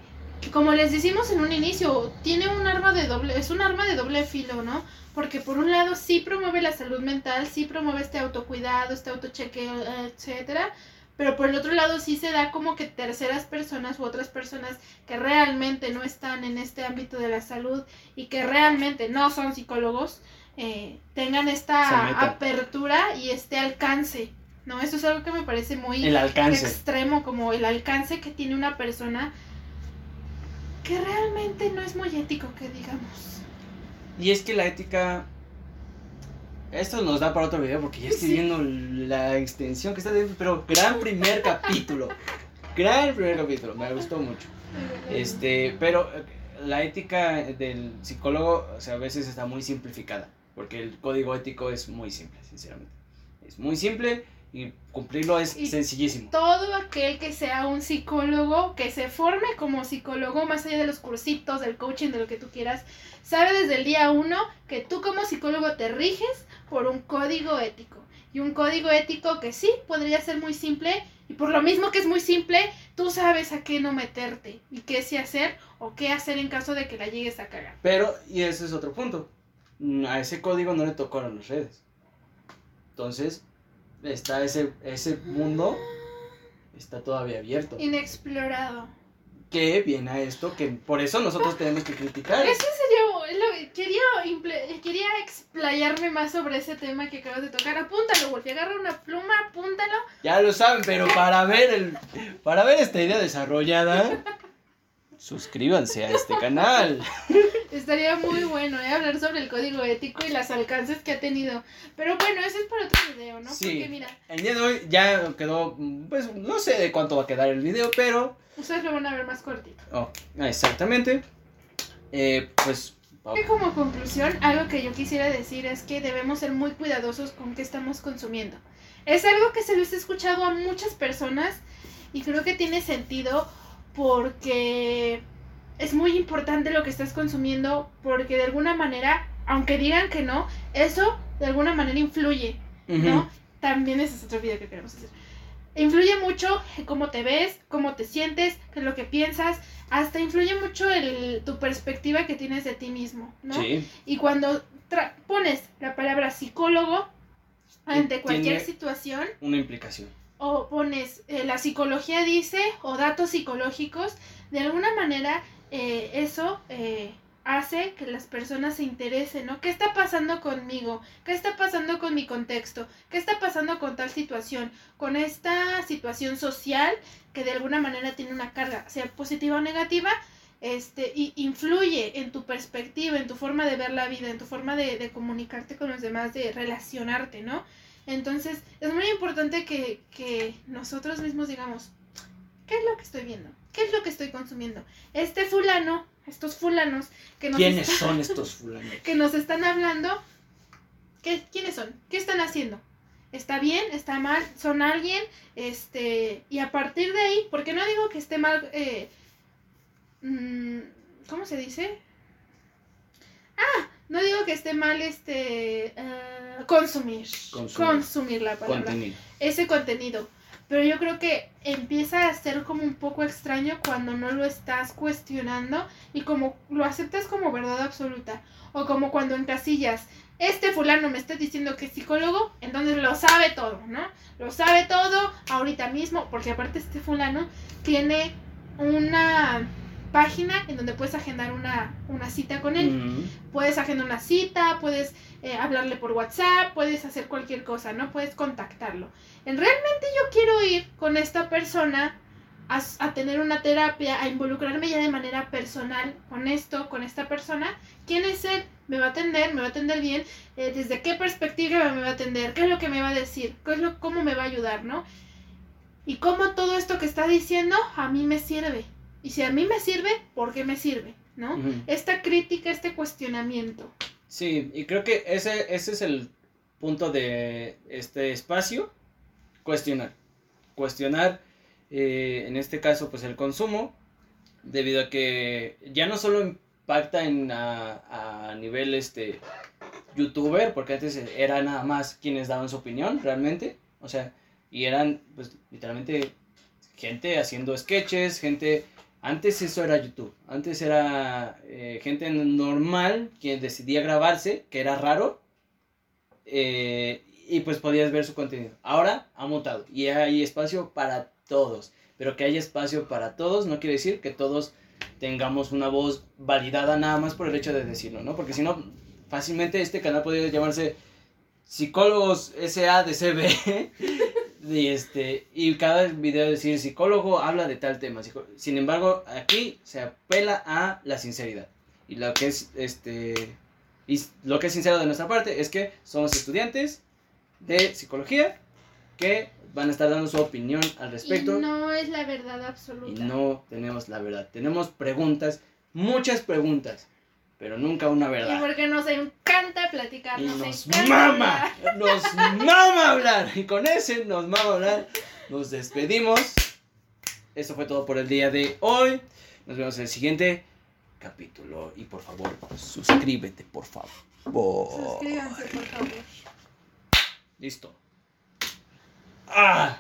B: como les decimos en un inicio, tiene un arma de doble, es un arma de doble filo, ¿no? Porque por un lado sí promueve la salud mental, sí promueve este autocuidado, este autochequeo, etcétera, pero por el otro lado sí se da como que terceras personas u otras personas que realmente no están en este ámbito de la salud y que realmente no son psicólogos, eh, tengan esta apertura y este alcance, ¿no? Eso es algo que me parece muy extremo, como el alcance que tiene una persona que realmente no es muy ético, que digamos.
A: Y es que la ética. Esto nos da para otro video porque ya estoy viendo la extensión que está dentro. Pero gran primer capítulo. Gran primer capítulo. Me gustó mucho. Este, pero eh, la ética del psicólogo, o sea, a veces está muy simplificada. porque el código ético es muy simple, sinceramente. Es muy simple y cumplirlo es
B: Y
A: sencillísimo.
B: Todo aquel que sea un psicólogo, que se forme como psicólogo, más allá de los cursitos, del coaching, de lo que tú quieras, sabe desde el día uno que tú como psicólogo te riges por un código ético. Y un código ético que sí podría ser muy simple, y por lo mismo que es muy simple, tú sabes a qué no meterte, y qué sí hacer, o qué hacer en caso de que la llegues a cagar.
A: Pero, y ese es otro punto, a ese código no le tocaron las redes. Entonces, está ese, ese mundo, está todavía abierto.
B: Inexplorado.
A: Que viene a esto, que por eso nosotros tenemos que criticar.
B: Eso sería, lo- quería, quería explayarme más sobre ese tema que acabas de tocar. Apúntalo, Wolfie, agarra una pluma, apúntalo.
A: Ya lo saben, pero para ver el, para ver esta idea desarrollada, suscríbanse a este canal.
B: Estaría muy bueno ¿eh? hablar sobre el código ético y las alcances que ha tenido. Pero bueno, ese es para otro video, ¿no?
A: Sí.
B: Porque mira,
A: El día de hoy ya quedó, pues no sé de cuánto va a quedar el video, pero
B: ustedes lo van a ver más cortito.
A: oh, exactamente. Eh, pues
B: como conclusión, algo que yo quisiera decir es que debemos ser muy cuidadosos con qué estamos consumiendo. Es algo que se les ha escuchado a muchas personas y creo que tiene sentido porque es muy importante lo que estás consumiendo porque de alguna manera, aunque digan que no, eso de alguna manera influye, ¿no?
A: ujú,
B: También ese es otro video que queremos hacer. Influye mucho cómo te ves, cómo te sientes, qué es lo que piensas, hasta influye mucho el, tu perspectiva que tienes de ti mismo, ¿no?
A: sí,
B: Y cuando pones la palabra psicólogo ante cualquier situación,
A: una implicación.
B: o pones eh, la psicología dice, o datos psicológicos, de alguna manera eh, eso eh, hace que las personas se interesen, ¿no? ¿Qué está pasando conmigo? ¿Qué está pasando con mi contexto? ¿Qué está pasando con tal situación? Con esta situación social que de alguna manera tiene una carga, sea positiva o negativa, este, y influye en tu perspectiva, en tu forma de ver la vida, en tu forma de, de comunicarte con los demás, de relacionarte, ¿no? Entonces, es muy importante que, que nosotros mismos digamos, ¿qué es lo que estoy viendo? ¿Qué es lo que estoy consumiendo? Este fulano, estos fulanos que nos,
A: ¿Quiénes
B: está-
A: son estos fulanos?
B: que nos están hablando, ¿qué, ¿quiénes son? ¿Qué están haciendo? ¿Está bien? ¿Está mal? ¿Son alguien? Este, y a partir de ahí, porque no digo que esté mal, eh, mm, ¿cómo se dice? Ah, no digo que esté mal este eh, consumir,
A: Consumir.
B: consumir la palabra
A: Contenido.
B: ese contenido. Pero yo creo que empieza a ser como un poco extraño cuando no lo estás cuestionando y como lo aceptas como verdad absoluta. O como cuando en casillas, este fulano me está diciendo que es psicólogo, entonces lo sabe todo, ¿no? Lo sabe todo ahorita mismo, porque aparte este fulano tiene una página en donde puedes agendar una, una cita con él puedes agendar una cita, puedes eh, hablarle por WhatsApp, puedes hacer cualquier cosa, ¿no? Puedes contactarlo. En realmente yo quiero ir con esta persona a, a tener una terapia, a involucrarme ya de manera personal con esto, con esta persona. ¿Quién es él? ¿Me va a atender? ¿Me va a atender bien? Eh, ¿Desde qué perspectiva me va a atender? ¿Qué es lo que me va a decir? ¿Qué es lo, ¿Cómo me va a ayudar, no? Y cómo todo esto que está diciendo a mí me sirve. Y si a mí me sirve, ¿por qué me sirve? ¿No? Esta crítica, este cuestionamiento.
A: Sí, y creo que ese, ese es el punto de este espacio, cuestionar. Cuestionar, eh, en este caso, pues el consumo, debido a que ya no solo impacta en a, a nivel este youtuber, porque antes era nada más quienes daban su opinión, realmente, o sea, y eran, pues, literalmente gente haciendo sketches, gente antes eso era YouTube. Antes era eh, gente normal quien decidía grabarse, que era raro. eh, y pues podías ver su contenido. Ahora ha mutado y hay espacio para todos. Pero que haya espacio para todos no quiere decir que todos tengamos una voz validada nada más por el hecho de decirlo, ¿no? Porque si no, fácilmente este canal podría llamarse Psicólogos SADCB. Y, este, y cada video decir psicólogo habla de tal tema. Sin embargo, aquí se apela a la sinceridad. Y lo que es este y lo que es sincero de nuestra parte es que somos estudiantes de psicología que van a estar dando su opinión al respecto
B: Y no es la verdad absoluta.
A: y no tenemos la verdad. Tenemos preguntas, muchas preguntas. Pero nunca una
B: Y
A: verdad.
B: porque nos encanta platicar,
A: Y
B: nos,
A: nos
B: encanta
A: mama,
B: hablar.
A: nos mama hablar. Y con ese nos mama hablar. Nos despedimos. Esto fue todo por el día de hoy. Nos vemos en el siguiente capítulo. Y por favor, suscríbete, por favor.
B: Suscríbanse, por favor.
A: Listo. Ah.